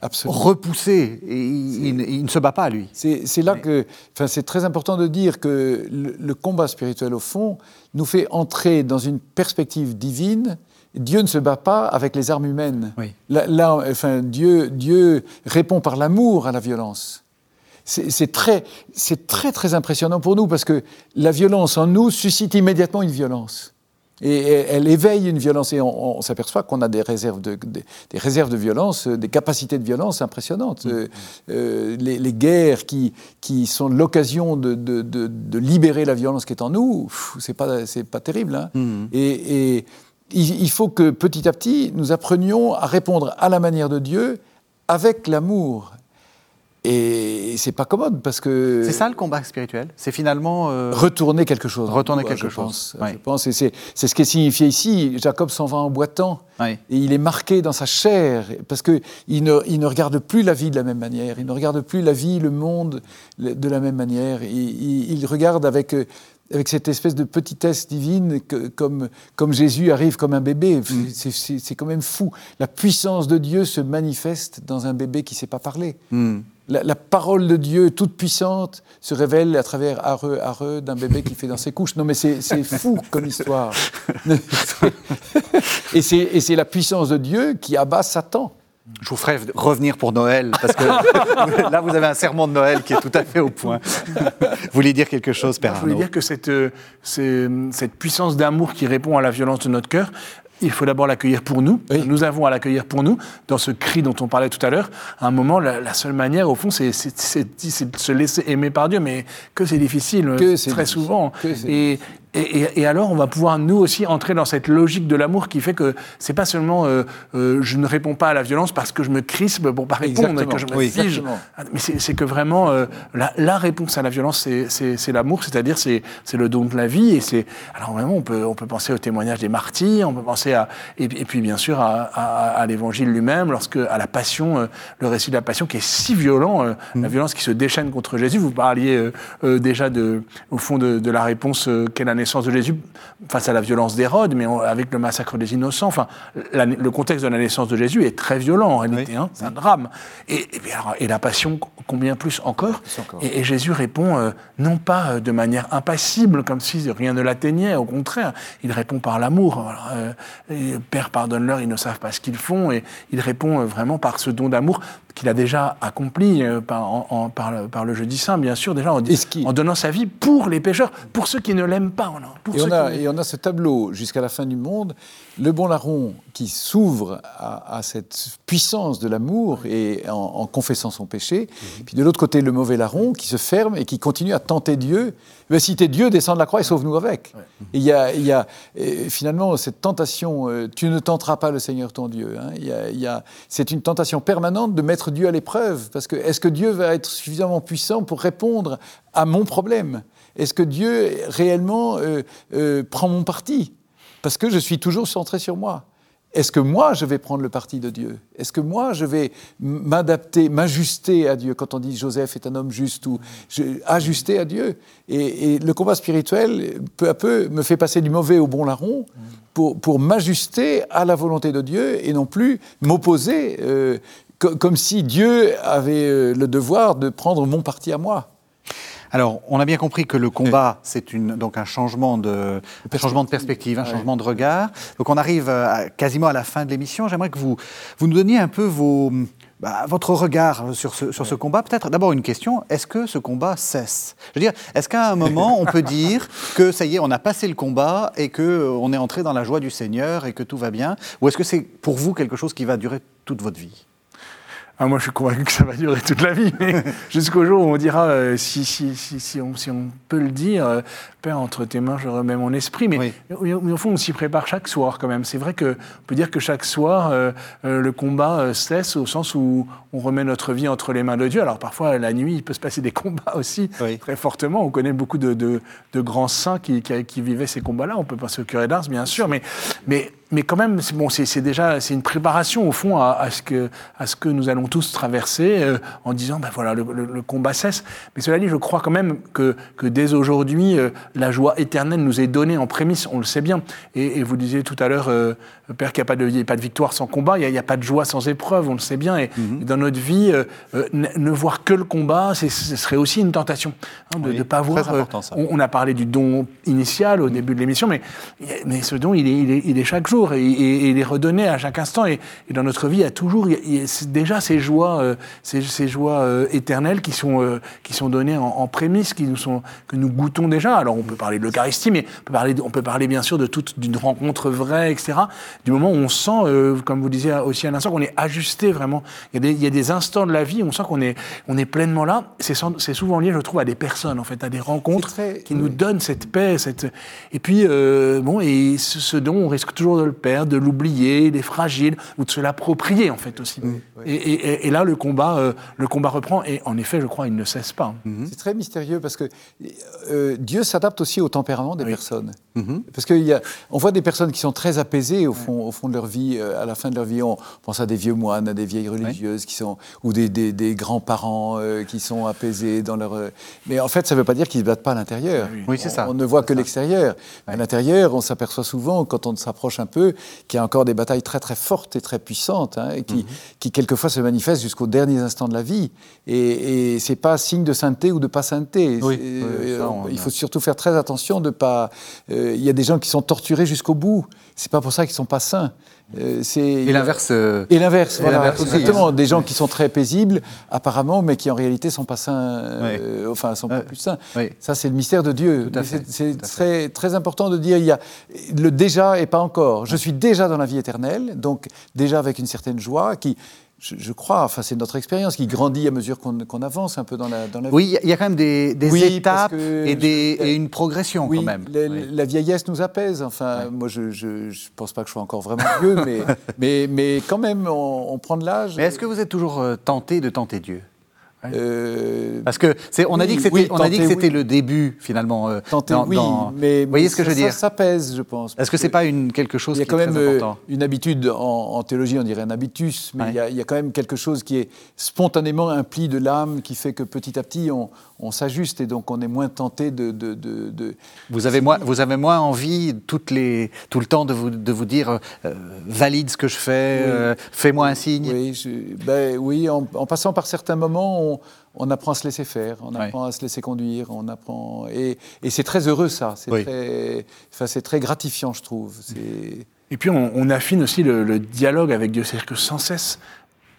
Absolument. repousser, et il, il ne- se bat pas, lui. C'est là que, enfin, c'est très important de dire que le, le combat spirituel, au fond, nous fait entrer dans une perspective divine. Dieu ne se bat pas avec les armes humaines. Oui. Là, là, enfin, Dieu, Dieu répond par l'amour à la violence. C'est très, c'est très, très impressionnant pour nous parce que la violence en nous suscite immédiatement une violence. Et elle éveille une violence et on, on s'aperçoit qu'on a des réserves de, des, des réserves de violence, euh, des capacités de violence impressionnantes. Euh, euh, les, les guerres qui, qui sont l'occasion de, de, de, libérer la violence qui est en nous, c'est pas, pas terrible. hein. Et, et il, il faut que petit à petit, nous apprenions à répondre à la manière de Dieu avec l'amour. Et c'est pas commode parce que C'est ça le combat spirituel? C'est finalement. euh, retourner quelque chose. Retourner quelque je chose, Pense. Je pense, et c'est c'est ce qui est signifié ici. Jacob s'en va en boitant. Et il est marqué dans sa chair, parce qu'il ne, il ne regarde plus la vie de la même manière, il ne regarde plus la vie, le monde de la même manière. Il, regarde avec, euh, avec cette espèce de petitesse divine, que- comme, comme Jésus arrive comme un bébé. C'est- C'est quand même fou. La puissance de Dieu se manifeste dans un bébé qui ne sait pas parler. Hmm. La, la parole de Dieu, toute puissante, se révèle à travers areux, areux d'un bébé qui fait dans ses couches. Non, mais c'est c'est fou comme histoire. et c'est et c'est la puissance de Dieu qui abat Satan. Je vous ferai revenir pour Noël, parce que là, vous avez un sermon de Noël qui est tout à fait au point. Vous voulez dire quelque chose, Père Je voulais dire que cette, euh, c'est- cette puissance d'amour qui répond à la violence de notre cœur, il faut d'abord l'accueillir pour nous. Oui. Nous avons à l'accueillir pour nous. Dans ce cri dont on parlait tout à l'heure, à un moment, la, la seule manière, au fond, c'est de se laisser aimer par Dieu, mais que c'est difficile, Que très difficile. souvent. Que c'est Et, Et, alors, on va pouvoir nous aussi entrer dans cette logique de l'amour qui fait que c'est pas seulement euh, euh, je ne réponds pas à la violence parce que je me crispe pour pas répondre et que je me fige, ah, mais c'est que vraiment euh, la, réponse à la violence, c'est l'amour, c'est-à-dire c'est le don de la vie. Et c'est alors vraiment, on peut on peut penser au témoignage des martyrs, on peut penser à et, puis bien sûr à, à, l'Évangile lui-même, lorsque à la Passion, le récit de la Passion qui est si violent, la mm. violence qui se déchaîne contre Jésus. Vous parliez déjà de au fond de, de la réponse qu'est la naissance de Jésus face à la violence d'Hérode, mais avec le massacre des innocents. Enfin, le contexte de la naissance de Jésus est très violent en réalité. Hein, c'est un drame. Et, et, la passion, combien plus encore. Et, Jésus répond euh, non pas euh, de manière impassible, comme si rien ne l'atteignait. Au contraire, il répond par l'amour. Euh, Père, pardonne-leur, ils ne savent pas ce qu'ils font. Et il répond vraiment par ce don d'amour qu'il a déjà accompli euh, par, par, le, jeudi saint, bien sûr, déjà en, en, donnant sa vie pour les pécheurs, pour ceux qui ne l'aiment pas. et, on a, et, on a, ce tableau jusqu'à la fin du monde, le bon larron qui s'ouvre à, cette puissance de l'amour et en, confessant son péché, mhm. puis de l'autre côté le mauvais larron qui se ferme et qui continue à tenter Dieu. Mais si t'es Dieu, descends de la croix et sauve-nous avec. il y a, y a finalement cette tentation, euh, tu ne tenteras pas le Seigneur ton Dieu. Hein. y a, c'est une tentation permanente de mettre Dieu à l'épreuve. Parce que est-ce que Dieu va être suffisamment puissant pour répondre à mon problème? Est-ce que Dieu réellement euh, euh, prend mon parti? Parce que je suis toujours centré sur moi. Est-ce que moi, je vais prendre le parti de Dieu? Est-ce que moi, je vais m'adapter, m'ajuster à Dieu? Quand on dit Joseph est un homme juste ou ajuster à Dieu. Et, le combat spirituel, peu à peu, me fait passer du mauvais au bon larron pour, pour m'ajuster à la volonté de Dieu et non plus m'opposer euh, comme si Dieu avait euh, le devoir de prendre mon parti à moi. Alors, on a bien compris que le combat, c'est donc un changement de, changement de perspective, un changement de regard. Donc, on arrive euh, quasiment à la fin de l'émission. J'aimerais que vous, vous nous donniez un peu vos, bah, votre regard sur ce, sur ce combat. Peut-être d'abord une question. Est-ce que ce combat cesse? Je veux dire, est-ce qu'à un moment, on peut dire que ça y est, on a passé le combat et qu'on euh, est entré dans la joie du Seigneur et que tout va bien? Ou est-ce que c'est pour vous quelque chose qui va durer toute votre vie? Ah, moi, je suis convaincu que ça va durer toute la vie, mais jusqu'au jour où on dira, euh, si, si, si, si, on, si on peut le dire, euh, Père, entre tes mains, je remets mon esprit. Mais, mais, au fond, on s'y prépare chaque soir quand même. C'est vrai qu'on peut dire que chaque soir, euh, le combat cesse au sens où on remet notre vie entre les mains de Dieu. Alors parfois, la nuit, il peut se passer des combats aussi, très fortement. On connaît beaucoup de, de, de grands saints qui, qui, qui, vivaient ces combats-là. On peut penser au curé d'Ars, bien sûr, mais, mais mais quand même, c'est bon, c'est déjà c'est une préparation au fond à, à, ce que à ce que nous allons tous traverser euh, en disant ben voilà le, le, combat cesse. Mais cela dit, je crois quand même que que dès aujourd'hui euh, la joie éternelle nous est donnée en prémisse. On le sait bien. Et, et vous disiez tout à l'heure, euh, Père, qu'il n'y a pas de pas de victoire sans combat. Il n'y a, a, pas de joie sans épreuve. On le sait bien. Et, mhm. dans notre vie, ne voir que le combat, ce serait aussi une tentation hein, de ne pas voir. On, on, a parlé du don initial au début de l'émission, mais mais ce don, il est, il est, il est chaque jour et, les redonner à chaque instant. Et, dans notre vie, il y a toujours déjà ces joies, euh, ces, joies euh, éternelles qui sont, euh, qui sont données en, prémisse, qui nous sont, que nous goûtons déjà. Alors on peut parler de l'Eucharistie, mais on peut parler, on peut parler bien sûr de toute d'une rencontre vraie, etc. Du moment où on sent, comme vous disiez aussi à l'instant, qu'on est ajusté vraiment. Il y, a des, il y, a des, instants de la vie où on sent qu'on est, on est pleinement là. C'est souvent lié, je trouve, à des personnes, en fait, à des rencontres qui nous donnent cette paix. Cette... Et puis, bon, et ce, ce don, on risque toujours de le perdre, de l'oublier, des fragiles, ou de se l'approprier en fait aussi. Et, là, le combat, euh, le combat reprend, et en effet, je crois, il ne cesse pas. Mhm. C'est très mystérieux parce que euh, Dieu s'adapte aussi au tempérament des personnes. Mhm. Parce qu'on voit des personnes qui sont très apaisées au fond, au fond de leur vie, euh, à la fin de leur vie. On pense à des vieux moines, à des vieilles religieuses qui sont, ou des, des, grands-parents qui sont apaisés dans leur. Mais en fait, ça ne veut pas dire qu'ils ne se battent pas à l'intérieur. Oui, c'est ça. On ne voit que l'extérieur. À l'intérieur, on s'aperçoit souvent, quand on s'approche un peu, qu'il y a encore des batailles très très fortes et très puissantes, hein, et qui, mhm. qui, quelquefois se manifestent jusqu'aux derniers instants de la vie. Et, et c'est pas signe de sainteté ou de pas sainteté. Euh, il faut surtout faire très attention de pas. Euh, il y a des gens qui sont torturés jusqu'au bout. C'est pas pour ça qu'ils sont pas saints. Euh, et l'inverse. et l'inverse, voilà. Exactement. Des gens qui sont très paisibles, apparemment, mais qui en réalité sont pas saints, enfin, sont pas plus saints. Ça, c'est le mystère de Dieu. C'est très, très important de dire il y a le déjà et pas encore. Je suis déjà dans la vie éternelle, donc déjà avec une certaine joie qui je, je crois, enfin c'est notre expérience qui grandit à mesure qu'on avance un peu dans la, dans la vie. Oui, il y a- quand même des, des Oui, parce étapes et, des- je- et une progression Oui, quand même. la, Oui. la vieillesse nous apaise. Enfin, moi, je ne pense pas que je sois encore vraiment vieux, mais, mais, mais quand même, on, on prend de l'âge. Mais est-ce que vous êtes toujours euh, tenté de tenter Dieu? Euh, Parce que on a Oui, dit que c'était, oui, on a dit que tenter, c'était oui. le début finalement. euh, tenter, dans- oui, dans- mais vous voyez ce que je veux ça- dire? Ça, ça pèse, je pense. Est-ce que c'est pas une quelque chose Il y a qui quand est même euh, une habitude, en, en théologie on dirait un habitus, mais Ouais. il, y a, il y a quand même quelque chose qui est spontanément un pli de l'âme qui fait que petit à petit on, on s'ajuste et donc on est moins tenté de... de, de- de- Vous avez moins, vous avez moins envie toutes les, tout le temps de vous, de vous dire euh, valide ce que je fais, Oui. euh, fais-moi un signe. Oui, je- ben, oui en, en passant par certains moments, on, on apprend à se laisser faire, on apprend à se laisser conduire, on apprend... Et, et c'est très heureux ça, c'est Oui. très, enfin, c'est très gratifiant je trouve. Et puis on, on affine aussi le, le dialogue avec Dieu, c'est-à-dire que sans cesse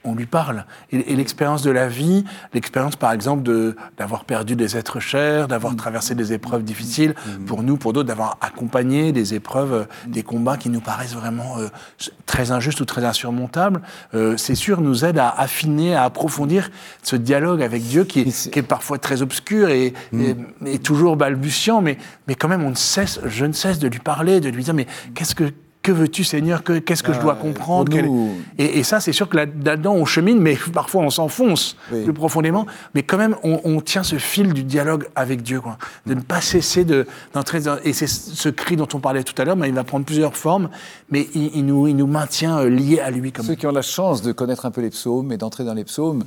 on lui parle. Et, et l'expérience de la vie, l'expérience par exemple de- d'avoir perdu des êtres chers, d'avoir traversé des épreuves difficiles, pour nous, pour d'autres, d'avoir accompagné des épreuves, euh, des combats qui nous paraissent vraiment euh, très injustes ou très insurmontables, euh, c'est sûr, nous aide à affiner, à approfondir ce dialogue avec Dieu qui est, c'est- qui est parfois très obscur et, et- et toujours balbutiant, mais, mais quand même, on ne cesse, je ne cesse de lui parler, de lui dire, mais qu'est-ce que, que veux-tu, Seigneur? Que- Qu'est-ce que je dois Ah, comprendre? nous- et, et ça, c'est sûr que là- là-dedans, on chemine, mais parfois on s'enfonce Oui. plus profondément. Mais quand même, on, on tient ce fil du dialogue avec Dieu, quoi. De ne pas cesser de- d'entrer dans. Et c'est ce cri dont on parlait tout à l'heure, mais il va prendre plusieurs formes, mais il, il nous, il nous maintient euh, liés à lui. Comme... Ceux qui ont la chance de connaître un peu les psaumes et d'entrer dans les psaumes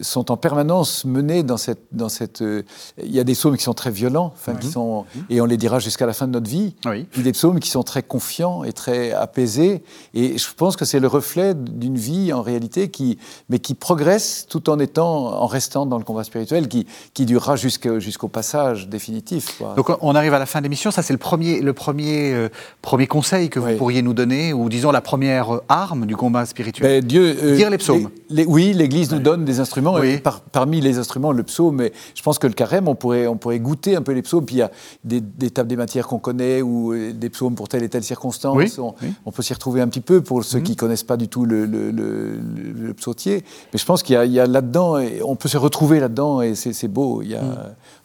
sont en permanence menés dans cette... Dans cette euh, il y a des psaumes qui sont très violents, enfin, qui sont, et on les dira jusqu'à la fin de notre vie, Oui. puis des psaumes qui sont très confiants et très apaisés. Et je pense que c'est le reflet d'une vie, en réalité, qui, mais qui progresse tout en, étant, en restant dans le combat spirituel, qui, qui durera jusqu'au passage définitif. quoi. Donc on arrive à la fin de l'émission. Ça c'est le premier, le premier, euh, premier conseil que vous Oui. pourriez nous donner, ou disons la première euh, arme du combat spirituel. Ben, Dieu, euh, Dire les psaumes. les- oui, l'Église nous donne des instruments. Oui. et par- parmi les instruments, le psaume. Je pense que le carême, on pourrait, on pourrait goûter un peu les psaumes. Puis il y a des, des tables des matières qu'on connaît ou euh, des psaumes pour telle et telle circonstance. Oui, On, oui. on peut s'y retrouver un petit peu pour ceux qui connaissent pas du tout le, le, le- le- le psautier. Mais je pense qu'il y a, là-dedans, on peut se retrouver là-dedans et c'est beau. Il y a,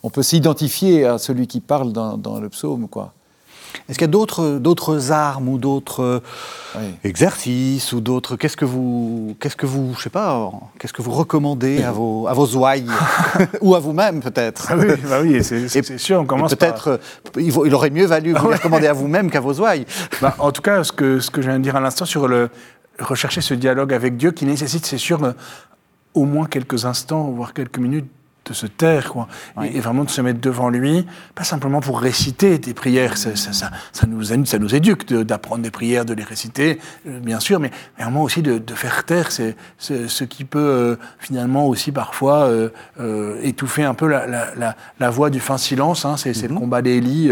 On peut s'identifier à celui qui parle dans, dans le psaume, quoi. Est-ce qu'il y a d'autres, d'autres armes ou d'autres euh, Oui. exercices ou d'autres Qu'est-ce que vous, qu'est-ce que vous, je sais pas, qu'est-ce que vous recommandez à vos, à vos ouailles ou à vous-même peut-être? Ah oui, bah oui, c'est c'est- Et- c'est sûr, on commence Peut-être, euh, il, aurait mieux valu vous les recommander à vous-même qu'à vos ouailles. Bah, en tout cas, ce que, ce que je viens de dire à l'instant sur le rechercher ce dialogue avec Dieu qui nécessite, c'est sûr, euh, au moins quelques instants, voire quelques minutes de se taire, quoi, et, et vraiment de se mettre devant lui, pas simplement pour réciter des prières, ça, ça, ça, ça nous, ça nous éduque de- d'apprendre des prières, de les réciter, euh, bien sûr, mais, mais vraiment aussi de, de faire taire c'est, ce qui peut euh, finalement aussi parfois euh, étouffer un peu la, la, la, la voix du fin silence, hein, c'est, c'est le combat d'Élie,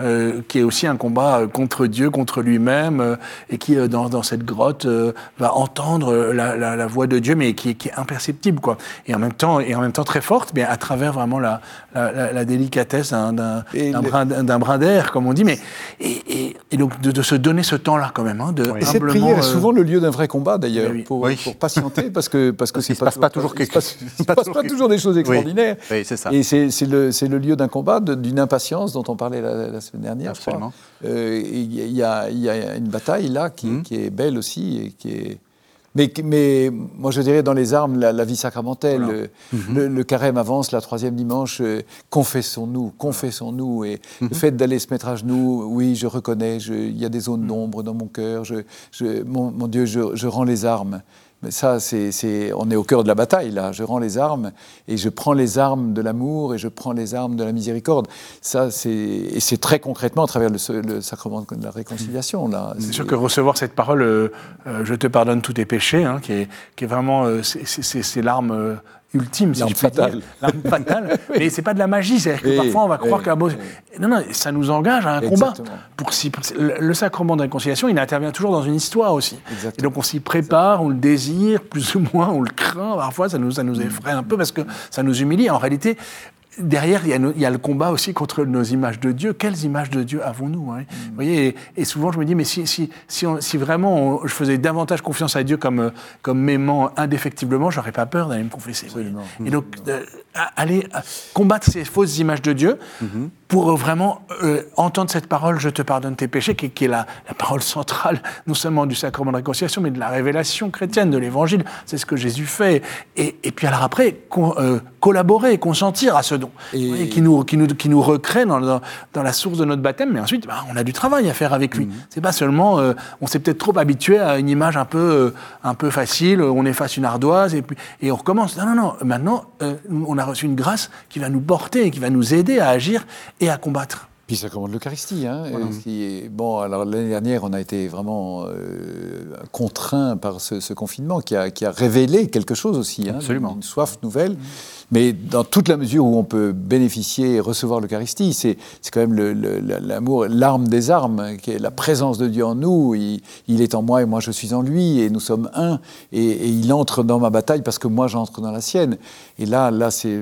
euh, qui est aussi un combat euh, contre Dieu, contre lui-même, euh, et qui, euh, dans, dans cette grotte, euh, va entendre la, la, la voix de Dieu, mais qui, est- qui est imperceptible, quoi. Et en même temps, et en même temps très forte, mais à travers vraiment la, la, la- la délicatesse d'un, le- brin, d'air, comme on dit. Mais, et, et, et donc de, de se donner ce temps-là, quand même. Hein, de Et cette prière est souvent le lieu d'un vrai combat, d'ailleurs, Oui, pour, Oui. pour patienter, parce que parce que c'est se passe pas toujours quelque- il passe pas des choses extraordinaires. Oui, c'est ça. Et c'est le lieu d'un combat, d'une impatience dont on parlait la, la semaine dernière. je crois. Absolument. Euh, Il y, y a- y a une bataille là qui, Mhm. qui est belle aussi et qui est mais, mais moi, je dirais dans les armes, la, la vie sacramentelle, Voilà. le, Mhm. le- le carême avance, la troisième dimanche, euh, confessons-nous, confessons-nous. Et Mhm. le fait d'aller se mettre à genoux, oui, je reconnais, il y a des zones Mhm. d'ombre dans mon cœur, je, je- mon, mon Dieu, je, je rends les armes. Mais ça, c'est, on est au cœur de la bataille, là. Je rends les armes et je prends les armes de l'amour et je prends les armes de la miséricorde. Ça, c'est, et c'est très concrètement à travers le, le sacrement de la réconciliation, là. C'est sûr que recevoir cette parole, euh, euh, je te pardonne tous tes péchés, hein, qui, est, qui est vraiment, euh, c'est- l'arme ultime, si je puis dire. fatale. L'arme fatale. Mais c'est pas de la magie, c'est-à-dire que Oui, parfois on va croire oui, qu'un beau... Non, non, ça nous engage à un combat. Pour pour- le, sacrement de réconciliation, il intervient toujours dans une histoire aussi. Exactement. Et donc on s'y prépare, on le désire, plus ou moins, on le craint, parfois ça nous, ça nous effraie un peu parce que ça nous humilie. En réalité, derrière, il y, a no- il y a le combat aussi contre nos images de Dieu. Quelles images de Dieu avons-nous hein? Vous voyez, et, et souvent je me dis, mais si, si, si, on- si vraiment on- je faisais davantage confiance à Dieu comme, euh, comme m'aimant indéfectiblement, j'aurais pas peur d'aller me confesser. voyez. Et donc, euh, à- aller combattre ces fausses images de Dieu pour euh, vraiment euh, entendre cette parole, je te pardonne tes péchés, qui, qui est la, la parole centrale, non seulement du sacrement de réconciliation, mais de la révélation chrétienne, de l'évangile. C'est ce que Jésus fait. Et, et puis alors après, con- euh, collaborer, consentir à ce don, Et- voyez, qui, nous, qui, nous, qui nous recrée dans, dans, dans la source de notre baptême. Mais ensuite, bah, on a du travail à faire avec lui. C'est pas seulement, euh, on s'est peut-être trop habitué à une image un peu, euh, un peu facile, on efface une ardoise et, puis, et on recommence. Non, non, non. Maintenant, on a reçu une grâce qui va nous porter et qui va nous aider à agir et à combattre. Puis ça commande l'Eucharistie. Hein, ce qui est- bon, alors l'année dernière, on a été vraiment euh, contraint par ce, ce confinement qui a, qui a révélé quelque chose aussi, hein, Absolument. une soif nouvelle. Mais dans toute la mesure où on peut bénéficier et recevoir l'Eucharistie, c'est quand même l'amour, l'arme des armes, qui est la présence de Dieu en nous. Il, il est en moi et moi je suis en lui, et nous sommes un. Et, et il entre dans ma bataille parce que moi j'entre dans la sienne. Et là, là, c'est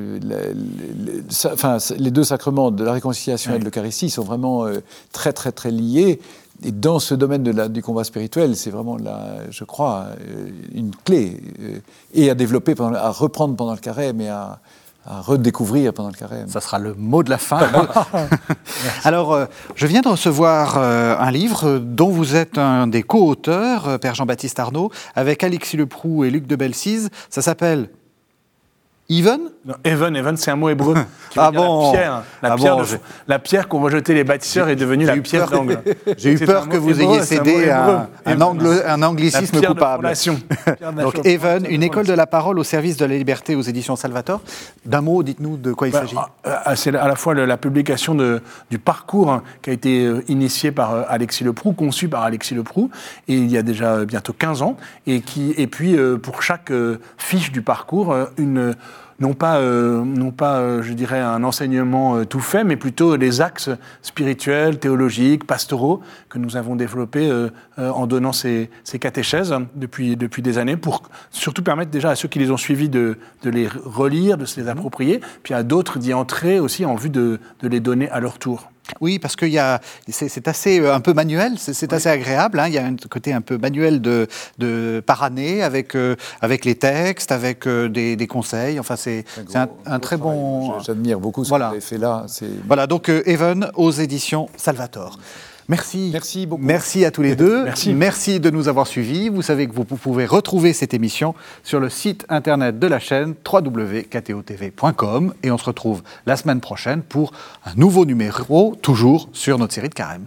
enfin, les deux sacrements de la réconciliation et de l'Eucharistie sont vraiment euh, très très très liés. Et dans ce domaine de la- du combat spirituel, c'est vraiment, la, je crois, euh, une clé euh, et à développer, pendant, à reprendre pendant le carême et à, à redécouvrir pendant le carême. Ça sera le mot de la fin. Alors, euh, je viens de recevoir euh, un livre dont vous êtes un des co-auteurs, euh, Père Jean-Baptiste Arnaud, avec Alexis Leproux et Luc de Belsize. Ça s'appelle Even Even, Even, c'est un mot hébreu. Qui Ah veut dire bon La pierre, la Ah pierre, bon, de- j'ai- la pierre qu'ont rejetée les bâtisseurs est devenue la pierre d'angle. J'ai eu peur que vous ayez cédé à hébreu. un, anglicisme coupable. Donc, Even, une école de la parole au service de la liberté aux éditions Salvator. D'un mot, dites-nous de quoi il Bah, s'agit. ah, C'est à la fois la publication de- du parcours hein, qui a été euh, initié par euh, Alexis Leproux, conçu par Alexis Leproux, et il y a déjà euh, bientôt 15 ans, et, qui, et puis euh, pour chaque euh, fiche du parcours, euh, une, non pas, euh, non pas euh, je dirais, un enseignement euh, tout fait, mais plutôt les axes spirituels, théologiques, pastoraux que nous avons développés en donnant ces, ces catéchèses depuis, depuis des années, pour surtout permettre déjà à ceux qui les ont suivis de, de les relire, de se les approprier, puis à d'autres d'y entrer aussi en vue de, de les donner à leur tour. Oui, parce a, c'est assez euh, un peu manuel, c'est assez agréable. hein. Il y a un côté un peu manuel de, de par année avec euh, avec les textes, avec euh, des, des conseils. Enfin, c'est un, très travail. bon. J'admire beaucoup ce Voilà. que vous avez fait là. Voilà, donc Even aux éditions Salvator. Merci. Merci beaucoup. Merci à tous les deux. Merci. Merci de nous avoir suivis. Vous savez que vous pouvez retrouver cette émission sur le site internet de la chaîne www.ktotv.com et on se retrouve la semaine prochaine pour un nouveau numéro, toujours sur notre série de carême.